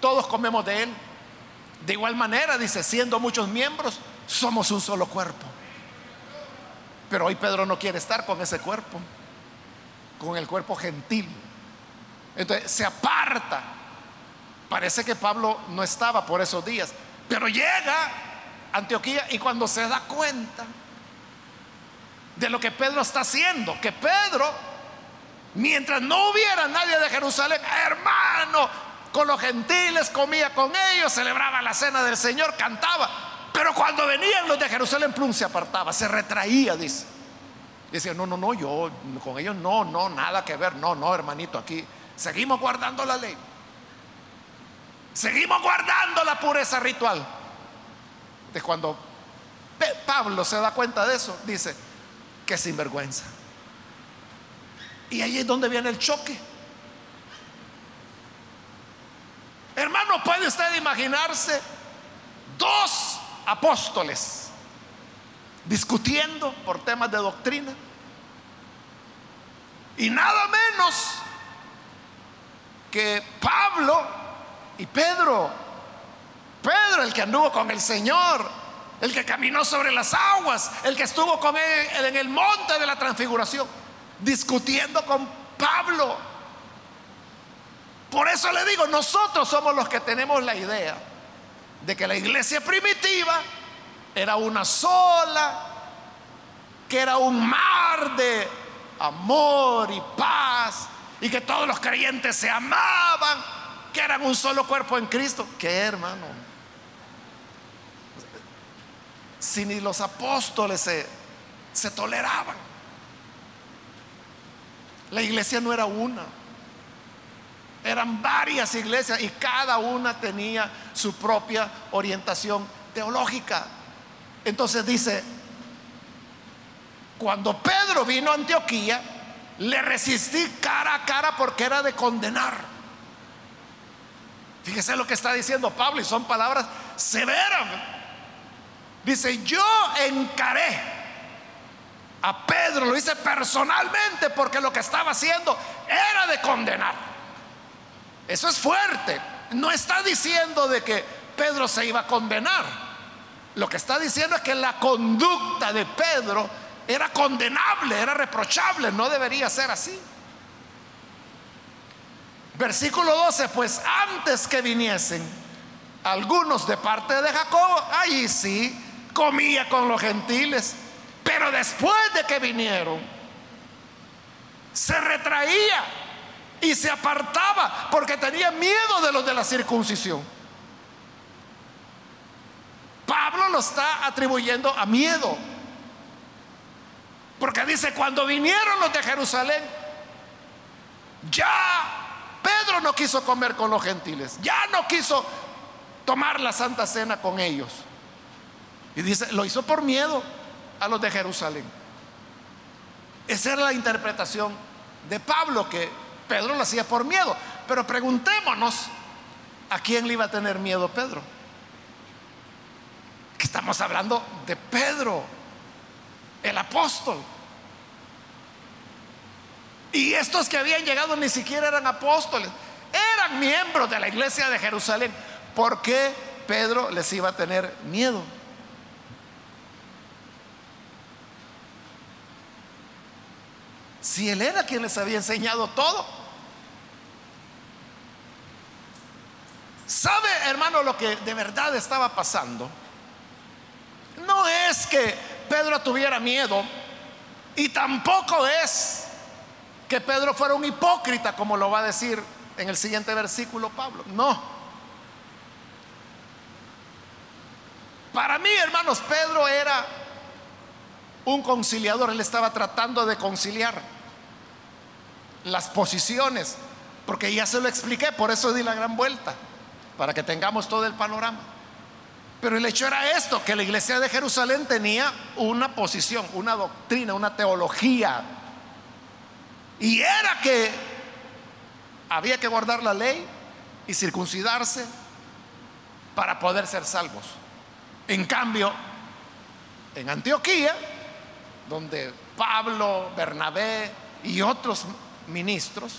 todos comemos de él. De igual manera, dice, siendo muchos miembros, somos un solo cuerpo. Pero hoy Pedro no quiere estar con ese cuerpo, con el cuerpo gentil. Entonces se aparta. Parece que Pablo no estaba por esos días, pero llega a Antioquía y cuando se da cuenta de lo que Pedro está haciendo, que Pedro, mientras no hubiera nadie de Jerusalén, hermano, con los gentiles comía con ellos, celebraba la cena del Señor, cantaba, pero cuando venían los de Jerusalén, plum, se apartaba, se retraía, dice. Decía, no, no, no, yo con ellos no, no, nada que ver, no, no, hermanito, aquí seguimos guardando la ley. Seguimos guardando la pureza ritual. De cuando Pablo se da cuenta de eso, dice, que sinvergüenza. Y ahí es donde viene el choque. Hermano, ¿puede usted imaginarse dos apóstoles, discutiendo por temas de doctrina. Y nada menos que Pablo y Pedro, Pedro el que anduvo con el Señor, el que caminó sobre las aguas, el que estuvo con él en el monte de la transfiguración, discutiendo con Pablo. Por eso le digo, nosotros somos los que tenemos la idea de que la iglesia primitiva era una sola, que era un mar de amor y paz, y que todos los creyentes se amaban, que eran un solo cuerpo en Cristo. ¿Qué hermano? Si ni los apóstoles se, se toleraban. La iglesia no era una. Eran varias iglesias y cada una tenía su propia orientación teológica. Entonces dice, cuando Pedro vino a Antioquía, le resistí cara a cara porque era de condenar. Fíjese lo que está diciendo Pablo y son palabras severas. Dice, yo encaré a Pedro, lo hice personalmente porque lo que estaba haciendo era de condenar. Eso es fuerte. No está diciendo de que Pedro se iba a condenar. Lo que está diciendo es que la conducta de Pedro era condenable, era reprochable, no debería ser así. Versículo 12, pues antes que viniesen algunos de parte de Jacob, ahí sí, comía con los gentiles, pero después de que vinieron, se retraía y se apartaba porque tenía miedo de los de la circuncisión. Pablo lo está atribuyendo a miedo. Porque dice, cuando vinieron los de Jerusalén, ya Pedro no quiso comer con los gentiles, ya no quiso tomar la Santa Cena con ellos. Y dice, lo hizo por miedo a los de Jerusalén. Esa era la interpretación de Pablo que Pedro lo hacía por miedo. Pero preguntémonos, ¿a quién le iba a tener miedo Pedro? Que estamos hablando de Pedro, el apóstol. Y estos que habían llegado ni siquiera eran apóstoles, eran miembros de la iglesia de Jerusalén. ¿Por qué Pedro les iba a tener miedo? Si él era quien les había enseñado todo. ¿Sabe, hermano, lo que de verdad estaba pasando? No es que Pedro tuviera miedo y tampoco es que Pedro fuera un hipócrita, como lo va a decir en el siguiente versículo Pablo. No. Para mí, hermanos, Pedro era un conciliador, él estaba tratando de conciliar las posiciones, porque ya se lo expliqué, por eso di la gran vuelta para que tengamos todo el panorama. Pero el hecho era esto, que la iglesia de Jerusalén tenía una posición, una doctrina, una teología. Y era que había que guardar la ley y circuncidarse para poder ser salvos. En cambio, en Antioquía, donde Pablo, Bernabé y otros ministros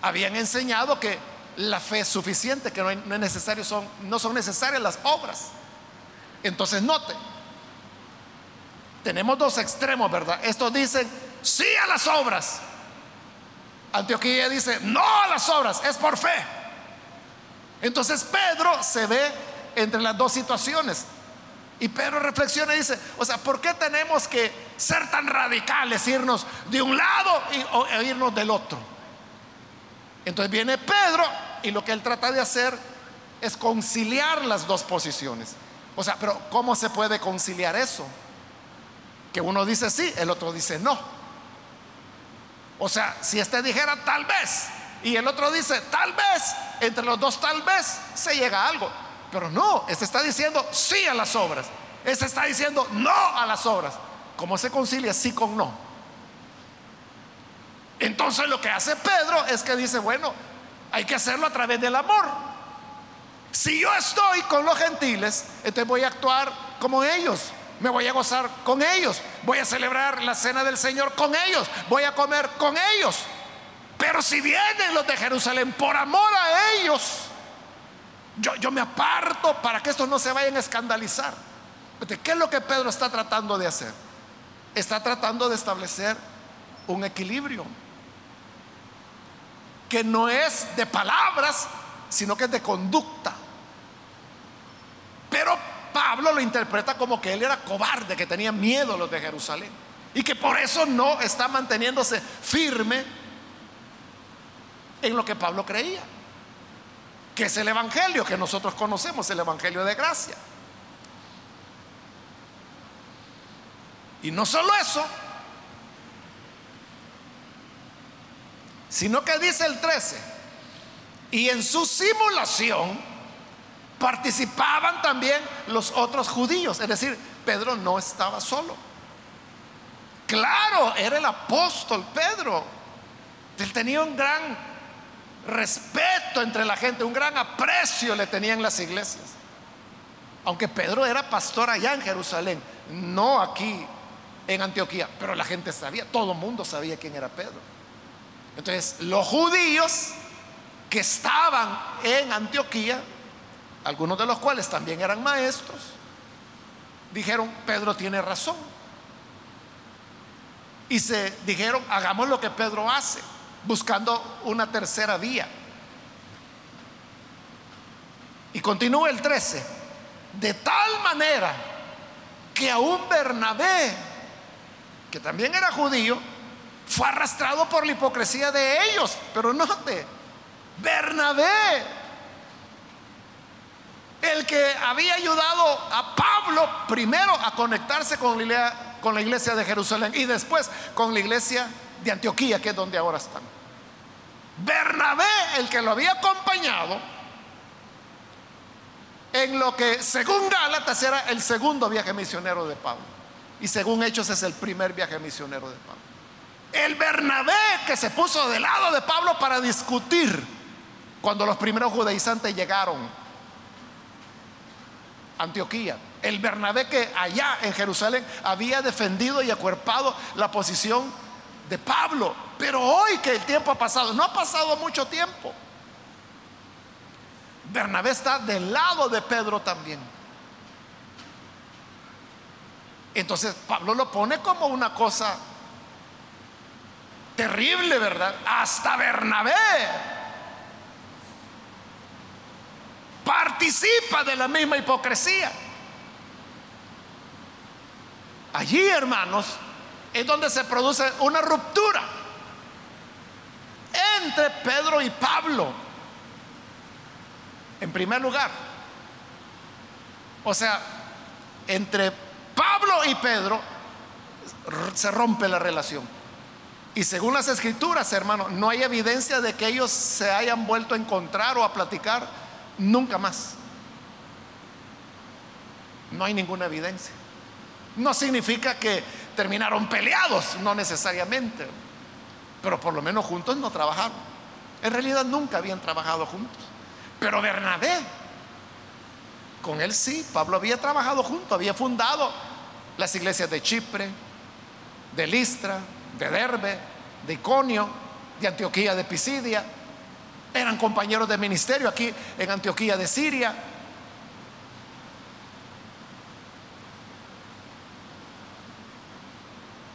habían enseñado que la fe es suficiente, que no, es necesario, son, no son necesarias las obras. Entonces note, tenemos dos extremos, ¿verdad? Estos dicen sí a las obras. Antioquía dice no a las obras, es por fe. Entonces Pedro se ve entre las dos situaciones. Y Pedro reflexiona y dice, o sea, ¿por qué tenemos que ser tan radicales, irnos de un lado y, o, e irnos del otro? Entonces viene Pedro y lo que él trata de hacer es conciliar las dos posiciones. O sea, pero ¿cómo se puede conciliar eso? Que uno dice sí, el otro dice no. O sea, si este dijera tal vez y el otro dice tal vez, entre los dos tal vez se llega a algo. Pero no, este está diciendo sí a las obras. Este está diciendo no a las obras. ¿Cómo se concilia sí con no? Entonces lo que hace Pedro es que dice, bueno, hay que hacerlo a través del amor. Si yo estoy con los gentiles, entonces voy a actuar como ellos. me voy a gozar con ellos, voy a celebrar la cena del Señor con ellos, voy a comer con ellos. Pero si vienen los de Jerusalén por amor a ellos, yo, yo me aparto para que estos no se vayan a escandalizar. ¿Qué es lo que Pedro está tratando de hacer? Está tratando de establecer un equilibrio que no es de palabras, sino que es de conducta. Pero Pablo lo interpreta como que él era cobarde, que tenía miedo a los de Jerusalén y que por eso no está manteniéndose firme en lo que Pablo creía, que es el Evangelio que nosotros conocemos, el Evangelio de gracia. Y no solo eso, sino que dice el 13, y en su simulación participaban también los otros judíos, es decir, Pedro no estaba solo. Claro, era el apóstol Pedro. Él tenía un gran respeto entre la gente, un gran aprecio le tenían las iglesias. Aunque Pedro era pastor allá en Jerusalén, no aquí en Antioquía, pero la gente sabía, todo el mundo sabía quién era Pedro. Entonces, los judíos que estaban en Antioquía, algunos de los cuales también eran maestros, dijeron, Pedro tiene razón. Y se dijeron, hagamos lo que Pedro hace buscando una tercera vía. Y continúa el 13, de tal manera que aún Bernabé, que también era judío, fue arrastrado por la hipocresía de ellos. Pero note, Bernabé, el que había ayudado a Pablo primero a conectarse con la, iglesia, de Jerusalén y después con la iglesia de Antioquía, que es donde ahora están. Bernabé, el que lo había acompañado, en lo que según Gálatas era el segundo viaje misionero de Pablo. Y según Hechos es el primer viaje misionero de Pablo. El Bernabé que se puso del lado de Pablo para discutir cuando los primeros judaizantes llegaron a Antioquía. El Bernabé que allá en Jerusalén había defendido y acuerpado la posición de Pablo. Pero hoy que el tiempo ha pasado, no ha pasado mucho tiempo. Bernabé está del lado de Pedro también. Entonces Pablo lo pone como una cosa terrible, ¿verdad? Hasta Bernabé participa de la misma hipocresía. Allí, hermanos, es donde se produce una ruptura entre Pedro y Pablo. En primer lugar, o sea, entre Pablo y Pedro se rompe la relación. Y según las escrituras, hermano, no hay evidencia de que ellos se hayan vuelto a encontrar o a platicar nunca más. No hay ninguna evidencia. No significa que terminaron peleados, no necesariamente, pero por lo menos juntos no trabajaron. En realidad nunca habían trabajado juntos. Pero Bernabé, con él sí, Pablo había trabajado junto, había fundado las iglesias de Chipre, de Listra, de Derbe, de Iconio, de Antioquía de Pisidia. Eran compañeros de ministerio aquí en Antioquía de Siria.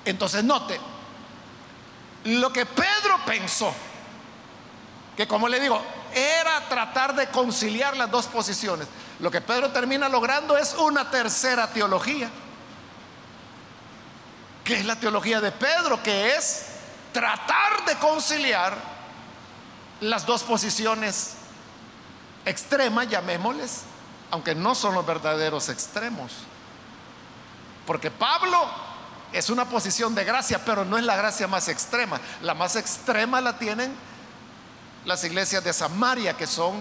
Entonces note, lo que Pedro pensó, que como le digo, era tratar de conciliar las dos posiciones. Lo que Pedro termina logrando es una tercera teología, que es la teología de Pedro, que es tratar de conciliar las dos posiciones extremas, llamémosles, aunque no son los verdaderos extremos. Porque Pablo es una posición de gracia, pero no es la gracia más extrema. La más extrema la tienen las iglesias de Samaria, que son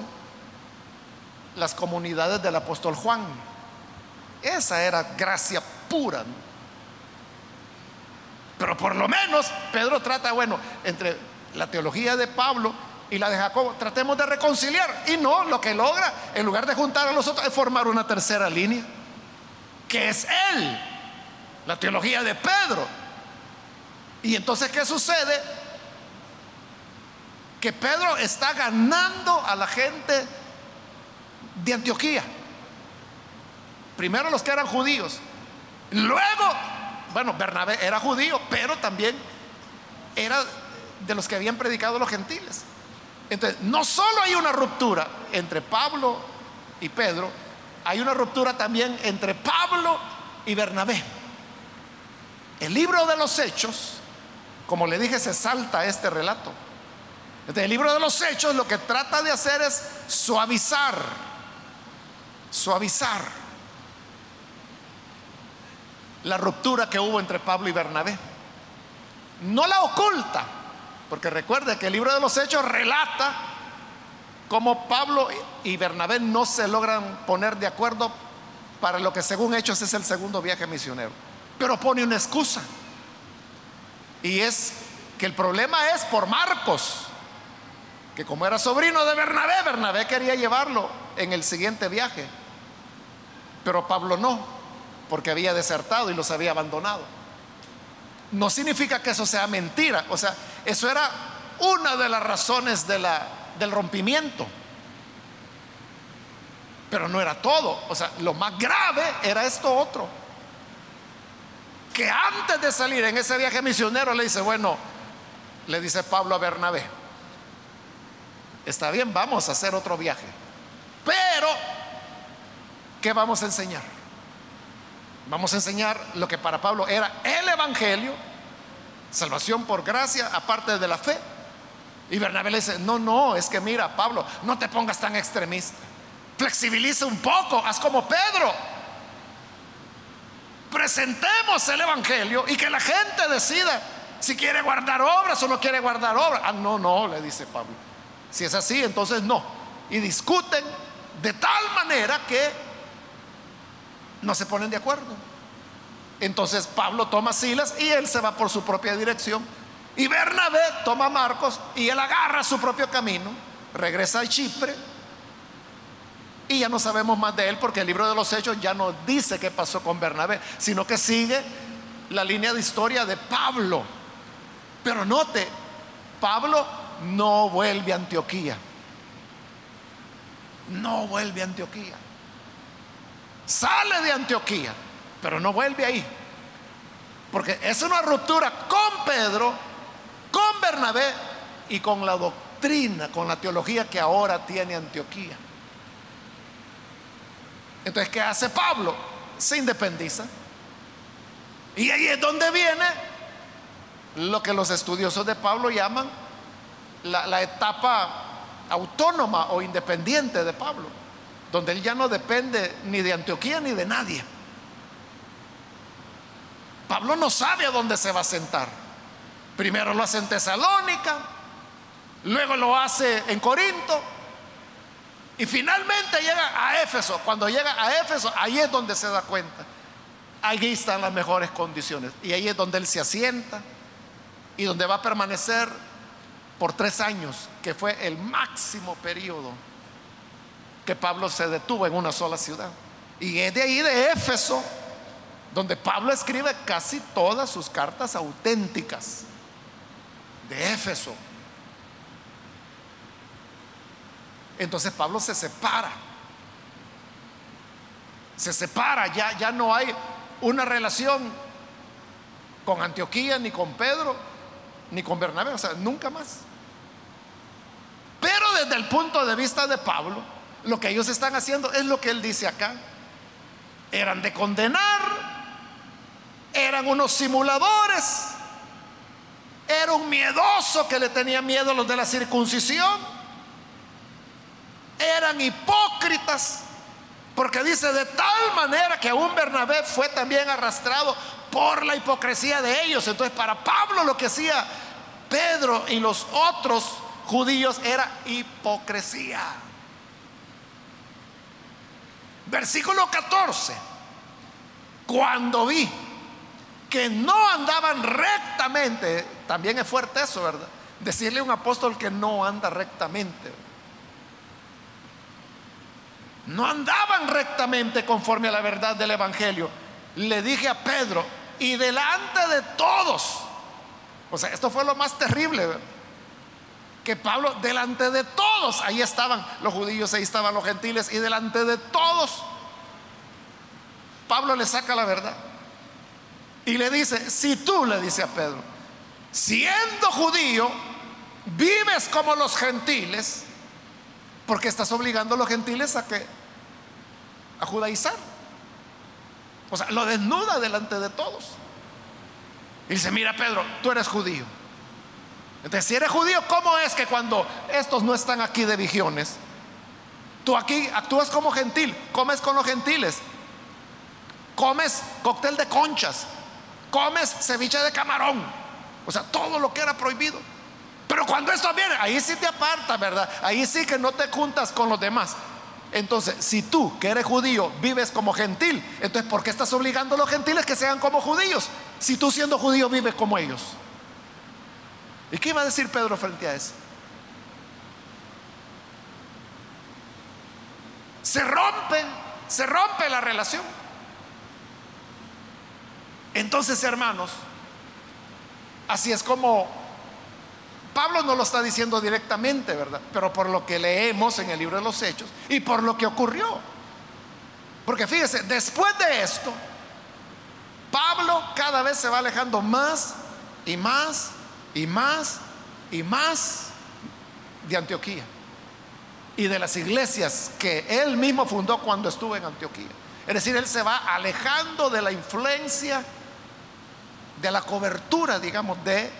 las comunidades del apóstol Juan. Esa era gracia pura. Pero por lo menos Pedro trata, bueno, entre la teología de Pablo y la de Jacobo, tratemos de reconciliar. Y no, lo que logra, en lugar de juntar a los otros, es formar una tercera línea, que es Él la teología de Pedro. Y entonces, ¿qué sucede? Que Pedro está ganando a la gente de Antioquía. Primero los que eran judíos. Luego, bueno, Bernabé era judío, pero también era de los que habían predicado los gentiles. Entonces, no solo hay una ruptura entre Pablo y Pedro, hay una ruptura también entre Pablo y Bernabé. El libro de los hechos, como le dije, se salta este relato. El libro de los hechos lo que trata de hacer es suavizar, suavizar la ruptura que hubo entre Pablo y Bernabé. No la oculta, porque recuerde que el libro de los hechos relata cómo Pablo y Bernabé no se logran poner de acuerdo para lo que según hechos es el segundo viaje misionero. Pero pone una excusa. Y es que el problema es por Marcos, que como era sobrino de Bernabé, Bernabé quería llevarlo en el siguiente viaje. Pero Pablo no, porque había desertado y los había abandonado. No significa que eso sea mentira, o sea, eso era una de las razones del rompimiento. Pero no era todo, o sea, lo más grave era esto otro. Que antes de salir en ese viaje misionero le dice, bueno, le dice Pablo a Bernabé, está bien, vamos a hacer otro viaje. Pero, ¿qué vamos a enseñar? Vamos a enseñar lo que para Pablo era el Evangelio, salvación por gracia, aparte de la fe. Y Bernabé le dice, no, no, es que mira, Pablo, no te pongas tan extremista. Flexibiliza un poco, haz como Pedro. Presentemos el Evangelio y que la gente decida si quiere guardar obras o no quiere guardar obras. Ah, no, no, le dice Pablo. Si es así, entonces no. Y discuten de tal manera que no se ponen de acuerdo. Entonces Pablo toma Silas y él se va por su propia dirección. Y Bernabé toma Marcos y él agarra su propio camino, regresa a Chipre y ya no sabemos más de él porque el libro de los Hechos ya no dice qué pasó con Bernabé, sino que sigue la línea de historia de Pablo. Pero note, Pablo no vuelve a Antioquía. No vuelve a Antioquía sale de Antioquía, pero no vuelve ahí. Porque es una ruptura con Pedro, con Bernabé y con la doctrina, con la teología que ahora tiene Antioquía. Entonces, ¿qué hace Pablo? Se independiza. Y ahí es donde viene lo que los estudiosos de Pablo llaman la, la etapa autónoma o independiente de Pablo donde él ya no depende ni de Antioquía ni de nadie. Pablo no sabe a dónde se va a sentar. Primero lo hace en Tesalónica, luego lo hace en Corinto y finalmente llega a Éfeso. Cuando llega a Éfeso, ahí es donde se da cuenta. Ahí están las mejores condiciones y ahí es donde él se asienta y donde va a permanecer por tres años, que fue el máximo periodo que Pablo se detuvo en una sola ciudad. Y es de ahí, de Éfeso, donde Pablo escribe casi todas sus cartas auténticas. De Éfeso. Entonces Pablo se separa. Se separa, ya, ya no hay una relación con Antioquía, ni con Pedro, ni con Bernabé, o sea, nunca más. Pero desde el punto de vista de Pablo, lo que ellos están haciendo es lo que él dice acá. Eran de condenar, eran unos simuladores, era un miedoso que le tenía miedo a los de la circuncisión, eran hipócritas, porque dice de tal manera que aún Bernabé fue también arrastrado por la hipocresía de ellos. Entonces para Pablo lo que hacía Pedro y los otros judíos era hipocresía. Versículo 14. Cuando vi que no andaban rectamente, también es fuerte eso, ¿verdad? Decirle a un apóstol que no anda rectamente. No andaban rectamente conforme a la verdad del Evangelio. Le dije a Pedro, y delante de todos. O sea, esto fue lo más terrible. Que Pablo, delante de todos, ahí estaban los judíos, ahí estaban los gentiles, y delante de todos, Pablo le saca la verdad. Y le dice, si tú, le dice a Pedro, siendo judío, vives como los gentiles, porque estás obligando a los gentiles a que a judaizar. O sea, lo desnuda delante de todos. Y dice, mira Pedro, tú eres judío. Entonces, si eres judío, ¿cómo es que cuando estos no están aquí de vigiones, tú aquí actúas como gentil, comes con los gentiles, comes cóctel de conchas, comes ceviche de camarón, o sea, todo lo que era prohibido. Pero cuando esto viene, ahí sí te aparta ¿verdad? Ahí sí que no te juntas con los demás. Entonces, si tú, que eres judío, vives como gentil, entonces, ¿por qué estás obligando a los gentiles que sean como judíos? Si tú siendo judío vives como ellos. ¿Y qué iba a decir Pedro frente a eso? Se rompe, se rompe la relación. Entonces, hermanos, así es como Pablo no lo está diciendo directamente, ¿verdad? Pero por lo que leemos en el libro de los Hechos y por lo que ocurrió. Porque fíjese, después de esto, Pablo cada vez se va alejando más y más y más y más de Antioquía y de las iglesias que él mismo fundó cuando estuvo en Antioquía. Es decir, él se va alejando de la influencia, de la cobertura, digamos, de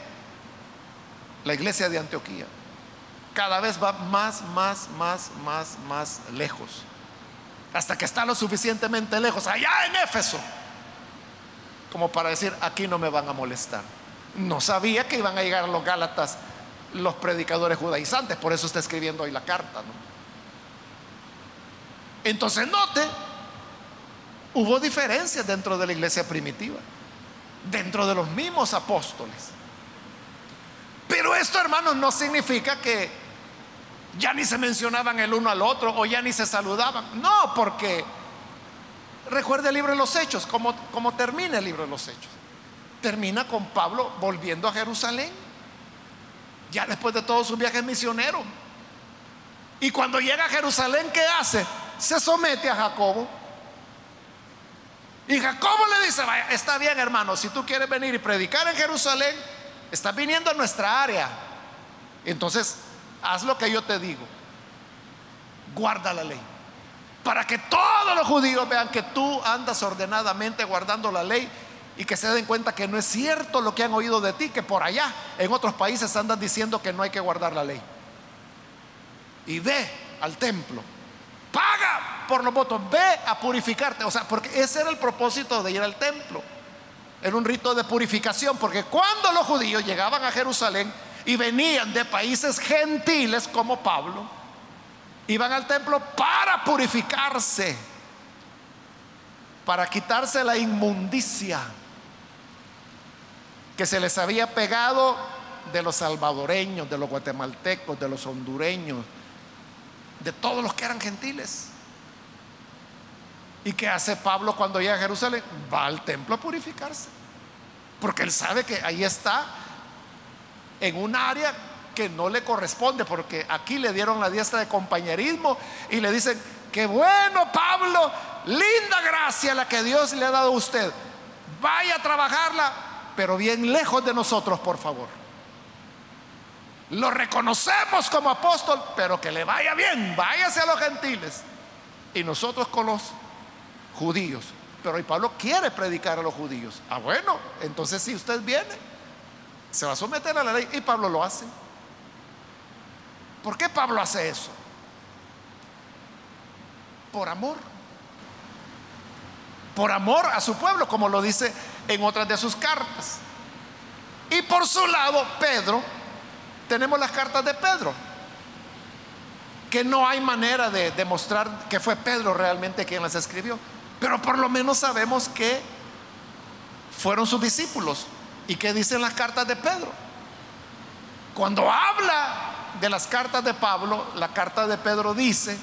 la iglesia de Antioquía, cada vez va más, más, más, más, más lejos. Hasta que está lo suficientemente lejos, allá en Éfeso, como para decir, aquí no me van a molestar. No sabía que iban a llegar los Gálatas, los predicadores judaizantes, por eso está escribiendo hoy la carta. Entonces note, hubo diferencias dentro de la iglesia primitiva, dentro de los mismos apóstoles. Pero esto, hermanos, no significa que ya ni se mencionaban el uno al otro o ya ni se saludaban. No, porque recuerde el libro de los Hechos, como, como termina el libro de los Hechos. Termina con Pablo volviendo a Jerusalén, ya después de todos sus viajes misioneros. Y cuando llega a Jerusalén, ¿qué hace? Se somete a Jacobo. Y Jacobo le dice, vaya, está bien hermano, si tú quieres venir y predicar en Jerusalén, Estás viniendo a nuestra área. Entonces, haz lo que yo te digo. Guarda la ley. Para que todos los judíos vean que tú andas ordenadamente guardando la ley y que se den cuenta que no es cierto lo que han oído de ti, que por allá en otros países andan diciendo que no hay que guardar la ley. Y ve al templo. Paga por los votos. Ve a purificarte. O sea, porque ese era el propósito de ir al templo era un rito de purificación, porque cuando los judíos llegaban a Jerusalén y venían de países gentiles como Pablo, iban al templo para purificarse, para quitarse la inmundicia que se les había pegado de los salvadoreños, de los guatemaltecos, de los hondureños, de todos los que eran gentiles. ¿Y qué hace Pablo cuando llega a Jerusalén? Va al templo a purificarse. Porque él sabe que ahí está en un área que no le corresponde, porque aquí le dieron la diestra de compañerismo y le dicen, qué bueno Pablo, linda gracia la que Dios le ha dado a usted. Vaya a trabajarla, pero bien lejos de nosotros, por favor. Lo reconocemos como apóstol, pero que le vaya bien, váyase a los gentiles. Y nosotros con los judíos. Pero hoy Pablo quiere predicar a los judíos. Ah, bueno, entonces si usted viene, se va a someter a la ley y Pablo lo hace. ¿Por qué Pablo hace eso? Por amor. Por amor a su pueblo, como lo dice en otras de sus cartas. Y por su lado, Pedro, tenemos las cartas de Pedro, que no hay manera de demostrar que fue Pedro realmente quien las escribió. Pero por lo menos sabemos que fueron sus discípulos. ¿Y qué dicen las cartas de Pedro? Cuando habla de las cartas de Pablo, la carta de Pedro dice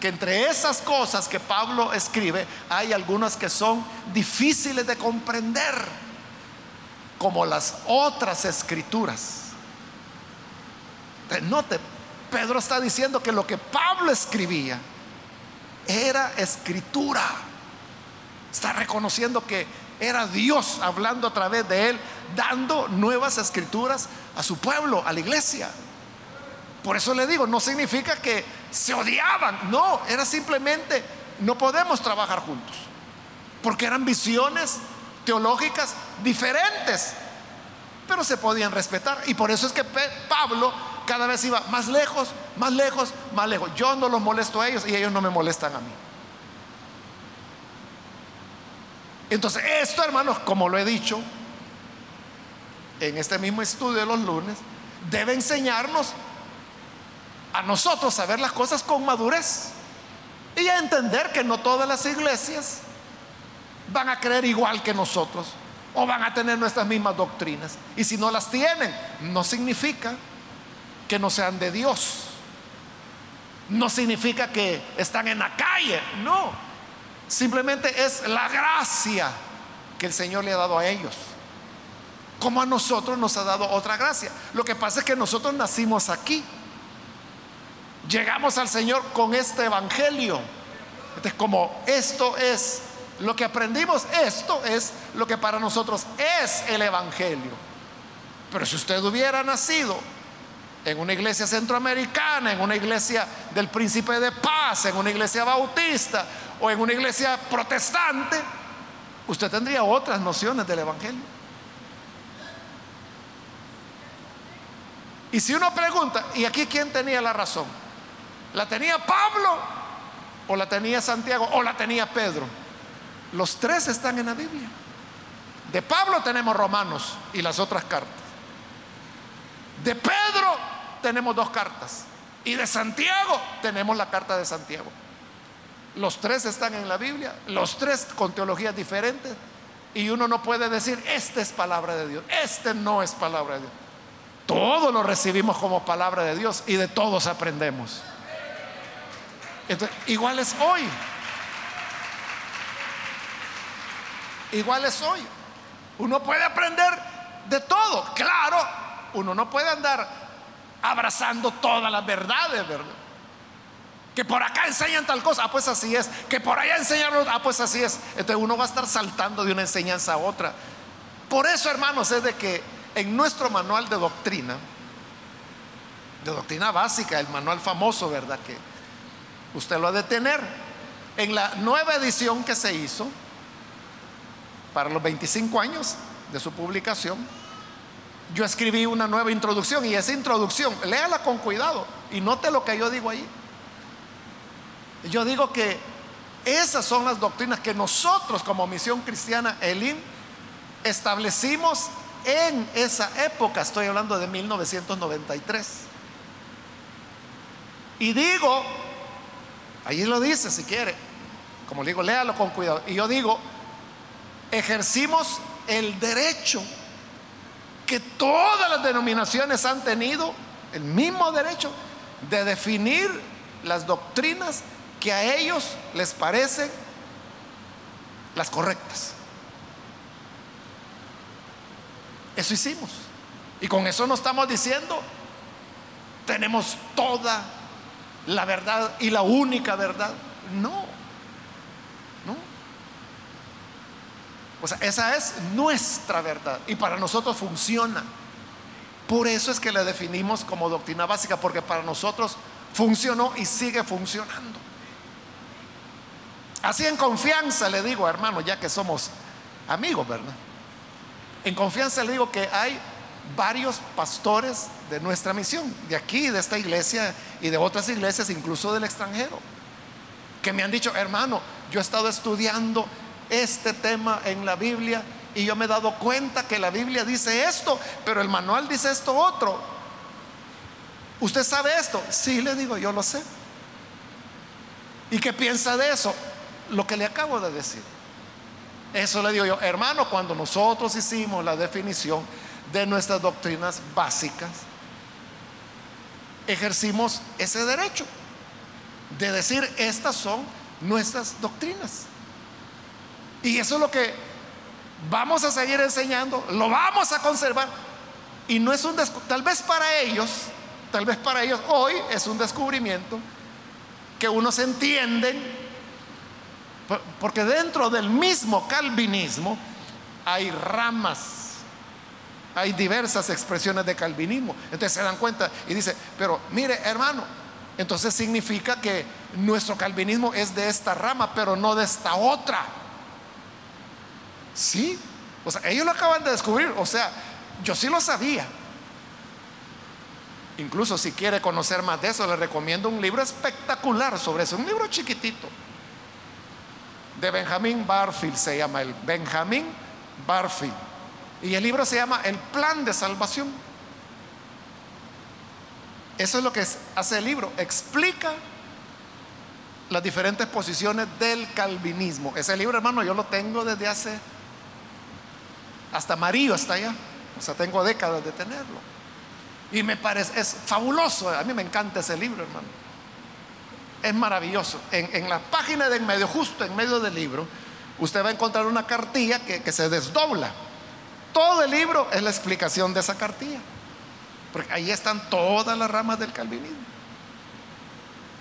que entre esas cosas que Pablo escribe hay algunas que son difíciles de comprender. como las otras escrituras. Note, Pedro está diciendo que lo que Pablo escribía era escritura. Está reconociendo que era Dios hablando a través de él, dando nuevas escrituras a su pueblo, a la iglesia. Por eso le digo, no significa que se odiaban, no, era simplemente no podemos trabajar juntos, porque eran visiones teológicas diferentes, pero se podían respetar. Y por eso es que Pablo cada vez iba más lejos, más lejos, más lejos. Yo no los molesto a ellos y ellos no me molestan a mí. Entonces, esto, hermanos, como lo he dicho en este mismo estudio de los lunes, debe enseñarnos a nosotros a ver las cosas con madurez y a entender que no todas las iglesias van a creer igual que nosotros o van a tener nuestras mismas doctrinas. Y si no las tienen, no significa que no sean de Dios. No significa que están en la calle, no. Simplemente es la gracia que el Señor le ha dado a ellos. Como a nosotros nos ha dado otra gracia. Lo que pasa es que nosotros nacimos aquí. Llegamos al Señor con este Evangelio. Entonces, como esto es lo que aprendimos, esto es lo que para nosotros es el Evangelio. Pero si usted hubiera nacido en una iglesia centroamericana, en una iglesia del príncipe de paz, en una iglesia bautista o en una iglesia protestante, usted tendría otras nociones del Evangelio. Y si uno pregunta, ¿y aquí quién tenía la razón? ¿La tenía Pablo o la tenía Santiago o la tenía Pedro? Los tres están en la Biblia. De Pablo tenemos Romanos y las otras cartas. De Pedro tenemos dos cartas. Y de Santiago tenemos la carta de Santiago. Los tres están en la Biblia, los tres con teologías diferentes. Y uno no puede decir, este es palabra de Dios, este no es palabra de Dios. Todo lo recibimos como palabra de Dios y de todos aprendemos. Entonces, igual es hoy. Igual es hoy. Uno puede aprender de todo. Claro, uno no puede andar abrazando todas las verdades, ¿verdad? Que por acá enseñan tal cosa, ah, pues así es. Que por allá enseñan, ah, pues así es. Entonces uno va a estar saltando de una enseñanza a otra. Por eso, hermanos, es de que en nuestro manual de doctrina, de doctrina básica, el manual famoso, ¿verdad? Que usted lo ha de tener. En la nueva edición que se hizo, para los 25 años de su publicación, yo escribí una nueva introducción y esa introducción, léala con cuidado y note lo que yo digo ahí. Yo digo que esas son las doctrinas que nosotros como misión cristiana Elim establecimos en esa época, estoy hablando de 1993. Y digo, ahí lo dice si quiere, como digo, léalo con cuidado. Y yo digo, ejercimos el derecho que todas las denominaciones han tenido el mismo derecho de definir las doctrinas que a ellos les parecen las correctas. Eso hicimos. Y con eso no estamos diciendo, tenemos toda la verdad y la única verdad. No, no. O sea, esa es nuestra verdad y para nosotros funciona. Por eso es que la definimos como doctrina básica, porque para nosotros funcionó y sigue funcionando. Así en confianza le digo, hermano, ya que somos amigos, ¿verdad? En confianza le digo que hay varios pastores de nuestra misión, de aquí, de esta iglesia y de otras iglesias, incluso del extranjero, que me han dicho, hermano, yo he estado estudiando este tema en la Biblia y yo me he dado cuenta que la Biblia dice esto, pero el manual dice esto otro. ¿Usted sabe esto? Sí, le digo, yo lo sé. ¿Y qué piensa de eso? Lo que le acabo de decir. Eso le digo yo, hermano, cuando nosotros hicimos la definición de nuestras doctrinas básicas, ejercimos ese derecho de decir, estas son nuestras doctrinas. Y eso es lo que vamos a seguir enseñando, lo vamos a conservar. Y no es un tal vez para ellos, tal vez para ellos hoy es un descubrimiento que unos entienden, porque dentro del mismo calvinismo hay ramas hay diversas expresiones de calvinismo. Entonces se dan cuenta y dice, pero mire hermano, entonces significa que nuestro calvinismo es de esta rama, pero no de esta otra. Sí, o sea, ellos lo acaban de descubrir, o sea, yo sí lo sabía. Incluso si quiere conocer más de eso, le recomiendo un libro espectacular sobre eso, un libro chiquitito. De Benjamín Barfield se llama el Benjamín Barfield. Y el libro se llama El plan de salvación. Eso es lo que hace el libro. Explica las diferentes posiciones del calvinismo. Ese libro, hermano, yo lo tengo desde hace... Hasta Mario está allá. O sea, tengo décadas de tenerlo. Y me parece, es fabuloso. A mí me encanta ese libro, hermano. Es maravilloso. En, la página de en medio, justo en medio del libro, usted va a encontrar una cartilla que, que se desdobla. Todo el libro es la explicación de esa cartilla. Porque ahí están todas las ramas del calvinismo.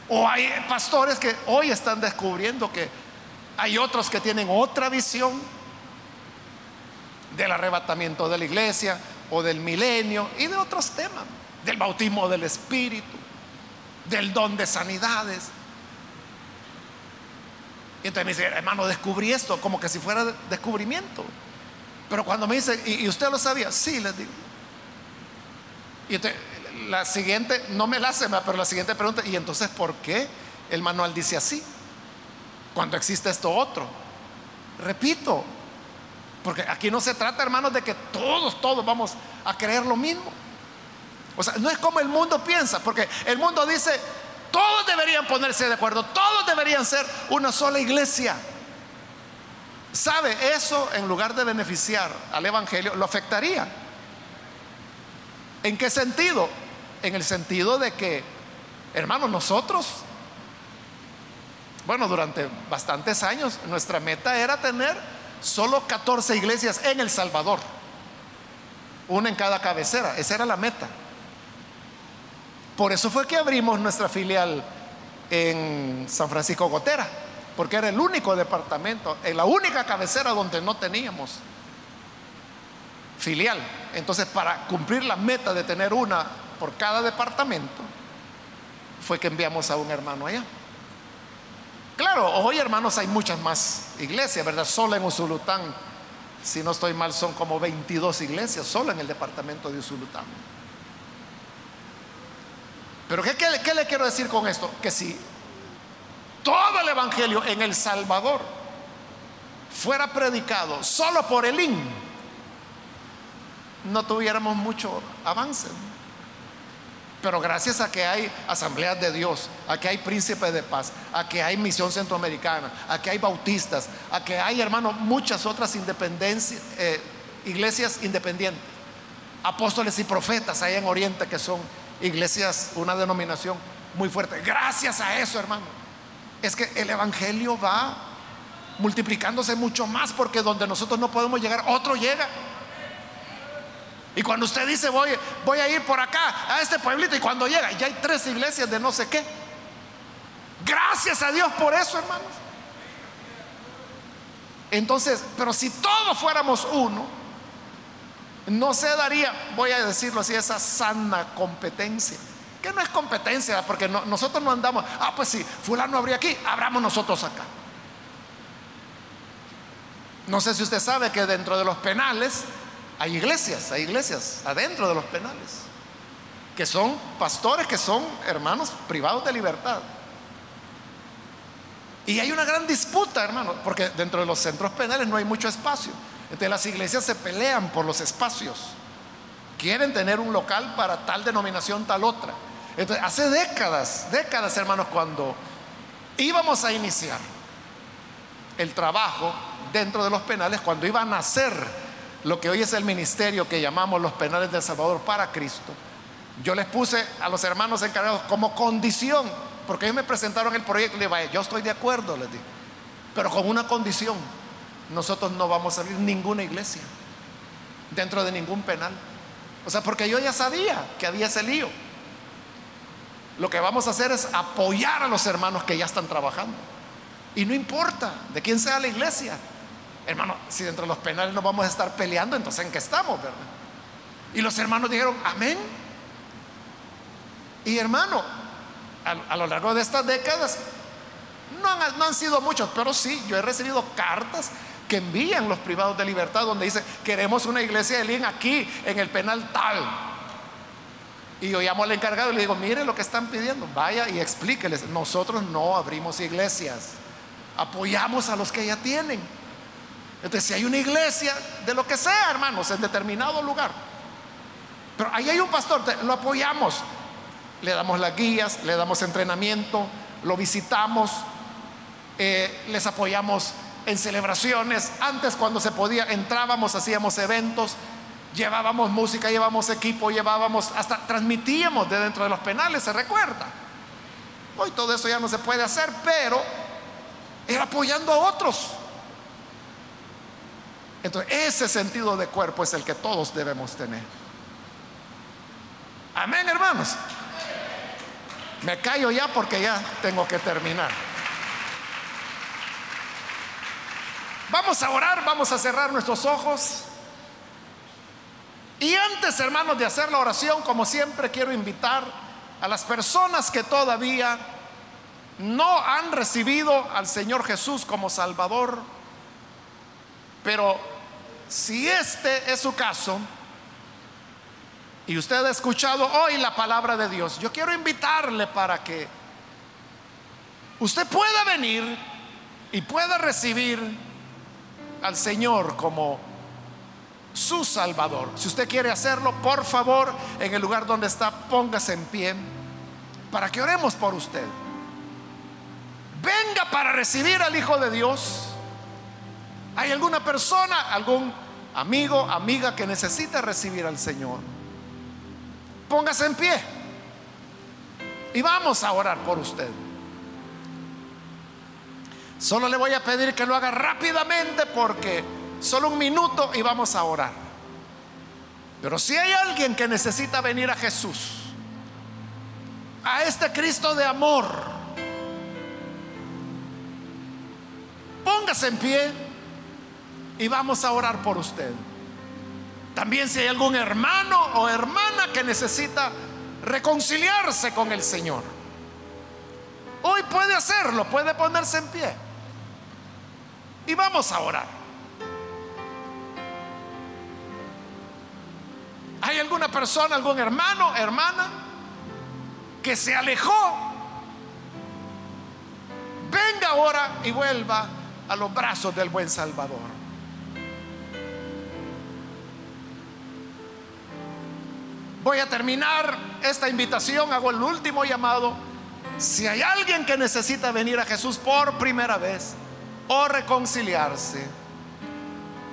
O hay pastores que hoy están descubriendo que hay otros que tienen otra visión del arrebatamiento de la iglesia o del milenio y de otros temas, del bautismo del Espíritu, del don de sanidades. Y entonces me dice, hermano, descubrí esto como que si fuera descubrimiento. Pero cuando me dice, ¿y, usted lo sabía? Sí, les digo. Y la siguiente, no me la hace, pero la siguiente pregunta, ¿y entonces por qué el manual dice así? Cuando existe esto otro. Repito, porque aquí no se trata, hermanos, de que todos, todos vamos a creer lo mismo. O sea, no es como el mundo piensa, porque el mundo dice, todos deberían ponerse de acuerdo, todos deberían ser una sola iglesia. ¿Sabe? Eso en lugar de beneficiar al Evangelio, lo afectaría. ¿En qué sentido? En el sentido de que, hermanos, nosotros, bueno, durante bastantes años nuestra meta era tener solo 14 iglesias en El Salvador, una en cada cabecera, esa era la meta. Por eso fue que abrimos nuestra filial en San Francisco Gotera porque era el único departamento, en la única cabecera donde no teníamos filial. Entonces, para cumplir la meta de tener una por cada departamento, fue que enviamos a un hermano allá. Claro, hoy hermanos hay muchas más iglesias, ¿verdad? Solo en Usulután, si no estoy mal, son como 22 iglesias, solo en el departamento de Usulután. Pero ¿qué, qué le quiero decir con esto? Que si todo el Evangelio en El Salvador fuera predicado solo por el IN, no tuviéramos mucho avance. Pero gracias a que hay asambleas de Dios, a que hay príncipes de paz, a que hay misión centroamericana, a que hay bautistas, a que hay, hermanos, muchas otras independencias, eh, iglesias independientes, apóstoles y profetas allá en Oriente que son iglesias, una denominación muy fuerte. Gracias a eso, hermano, es que el Evangelio va multiplicándose mucho más porque donde nosotros no podemos llegar, otro llega. Y cuando usted dice voy, voy a ir por acá, a este pueblito, y cuando llega, ya hay tres iglesias de no sé qué. Gracias a Dios por eso, hermanos. Entonces, pero si todos fuéramos uno, no se daría, voy a decirlo así, esa sana competencia que no es competencia, porque nosotros no andamos, ah, pues si fulano habría aquí, abramos nosotros acá. No sé si usted sabe que dentro de los penales hay iglesias, hay iglesias adentro de los penales, que son pastores, que son hermanos privados de libertad. Y hay una gran disputa, hermano, porque dentro de los centros penales no hay mucho espacio. Entonces las iglesias se pelean por los espacios. Quieren tener un local para tal denominación, tal otra. Entonces, hace décadas, décadas, hermanos, cuando íbamos a iniciar el trabajo dentro de los penales, cuando iba a nacer lo que hoy es el ministerio que llamamos los penales del Salvador para Cristo, yo les puse a los hermanos encargados como condición, porque ellos me presentaron el proyecto y les dije, yo estoy de acuerdo, les dije, pero con una condición, nosotros no vamos a abrir ninguna iglesia dentro de ningún penal. O sea, porque yo ya sabía que había ese lío. Lo que vamos a hacer es apoyar a los hermanos que ya están trabajando. Y no importa de quién sea la iglesia. Hermano, si dentro de los penales no vamos a estar peleando, entonces ¿en qué estamos, verdad? Y los hermanos dijeron, amén. Y hermano, a, lo largo de estas décadas, no han, sido muchos, pero sí, yo he recibido cartas que envían los privados de libertad donde dice, queremos una iglesia de Lin aquí, en el penal tal. Y yo llamo al encargado y le digo, mire lo que están pidiendo, vaya y explíqueles, nosotros no abrimos iglesias, apoyamos a los que ya tienen. Entonces, si hay una iglesia, de lo que sea, hermanos, en determinado lugar, pero ahí hay un pastor, lo apoyamos, le damos las guías, le damos entrenamiento, lo visitamos, eh, les apoyamos en celebraciones. Antes cuando se podía, entrábamos, hacíamos eventos, llevábamos música, llevábamos equipo, llevábamos, hasta transmitíamos de dentro de los penales, ¿se recuerda? Hoy todo eso ya no se puede hacer, pero era apoyando a otros. Entonces, ese sentido de cuerpo es el que todos debemos tener. Amén, hermanos. Me callo ya porque ya tengo que terminar. Vamos a orar, vamos a cerrar nuestros ojos. Y antes, hermanos, de hacer la oración, como siempre, quiero invitar a las personas que todavía no han recibido al Señor Jesús como Salvador. Pero si este es su caso, y usted ha escuchado hoy la palabra de Dios, yo quiero invitarle para que usted pueda venir y pueda recibir al Señor como su Salvador. Si usted quiere hacerlo, por favor, en el lugar donde está, póngase en pie para que oremos por usted. Venga para recibir al Hijo de Dios. ¿Hay alguna persona, algún amigo, amiga que necesita recibir al Señor? Póngase en pie. Y vamos a orar por usted. Solo le voy a pedir que lo haga rápidamente porque solo un minuto y vamos a orar. Pero si hay alguien que necesita venir a Jesús, a este Cristo de amor, póngase en pie y vamos a orar por usted. También si hay algún hermano o hermana que necesita reconciliarse con el Señor. Hoy puede hacerlo, puede ponerse en pie. Y vamos a orar. ¿Hay alguna persona, algún hermano, hermana que se alejó? Venga ahora y vuelva a los brazos del buen Salvador. Voy a terminar esta invitación, hago el último llamado. Si hay alguien que necesita venir a Jesús por primera vez o reconciliarse,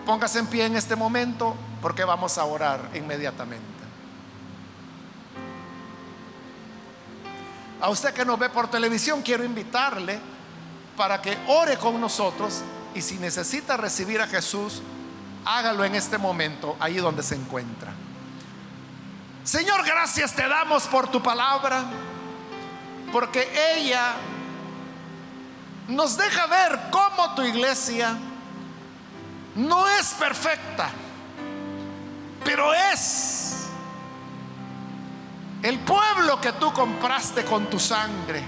póngase en pie en este momento porque vamos a orar inmediatamente. A usted que nos ve por televisión, quiero invitarle para que ore con nosotros y si necesita recibir a Jesús, hágalo en este momento, ahí donde se encuentra. Señor, gracias te damos por tu palabra, porque ella nos deja ver cómo tu iglesia no es perfecta, pero es el pueblo que tú compraste con tu sangre.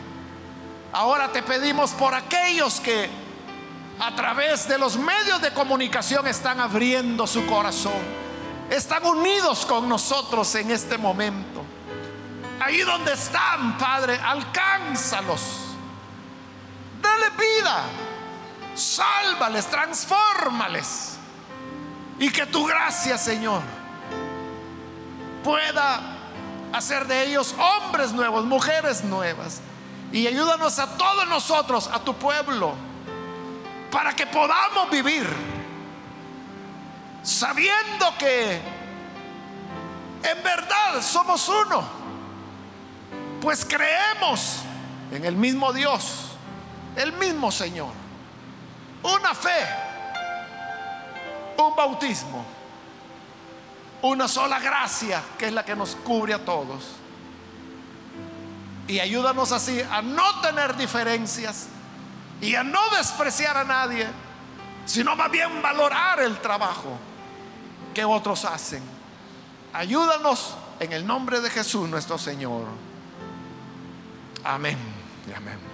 Ahora te pedimos por aquellos que a través de los medios de comunicación están abriendo su corazón están unidos con nosotros en este momento. Ahí donde están, Padre, alcánzalos. Dale vida. Sálvales, transfórmales. Y que tu gracia, Señor, pueda hacer de ellos hombres nuevos, mujeres nuevas. Y ayúdanos a todos nosotros, a tu pueblo, para que podamos vivir sabiendo que en verdad somos uno, pues creemos en el mismo Dios, el mismo Señor, una fe un bautismo, una sola gracia que es la que nos cubre a todos. Y ayúdanos así a no tener diferencias y a no despreciar a nadie, sino más bien valorar el trabajo que otros hacen. Ayúdanos en el nombre de Jesús nuestro Señor. Amén y amén.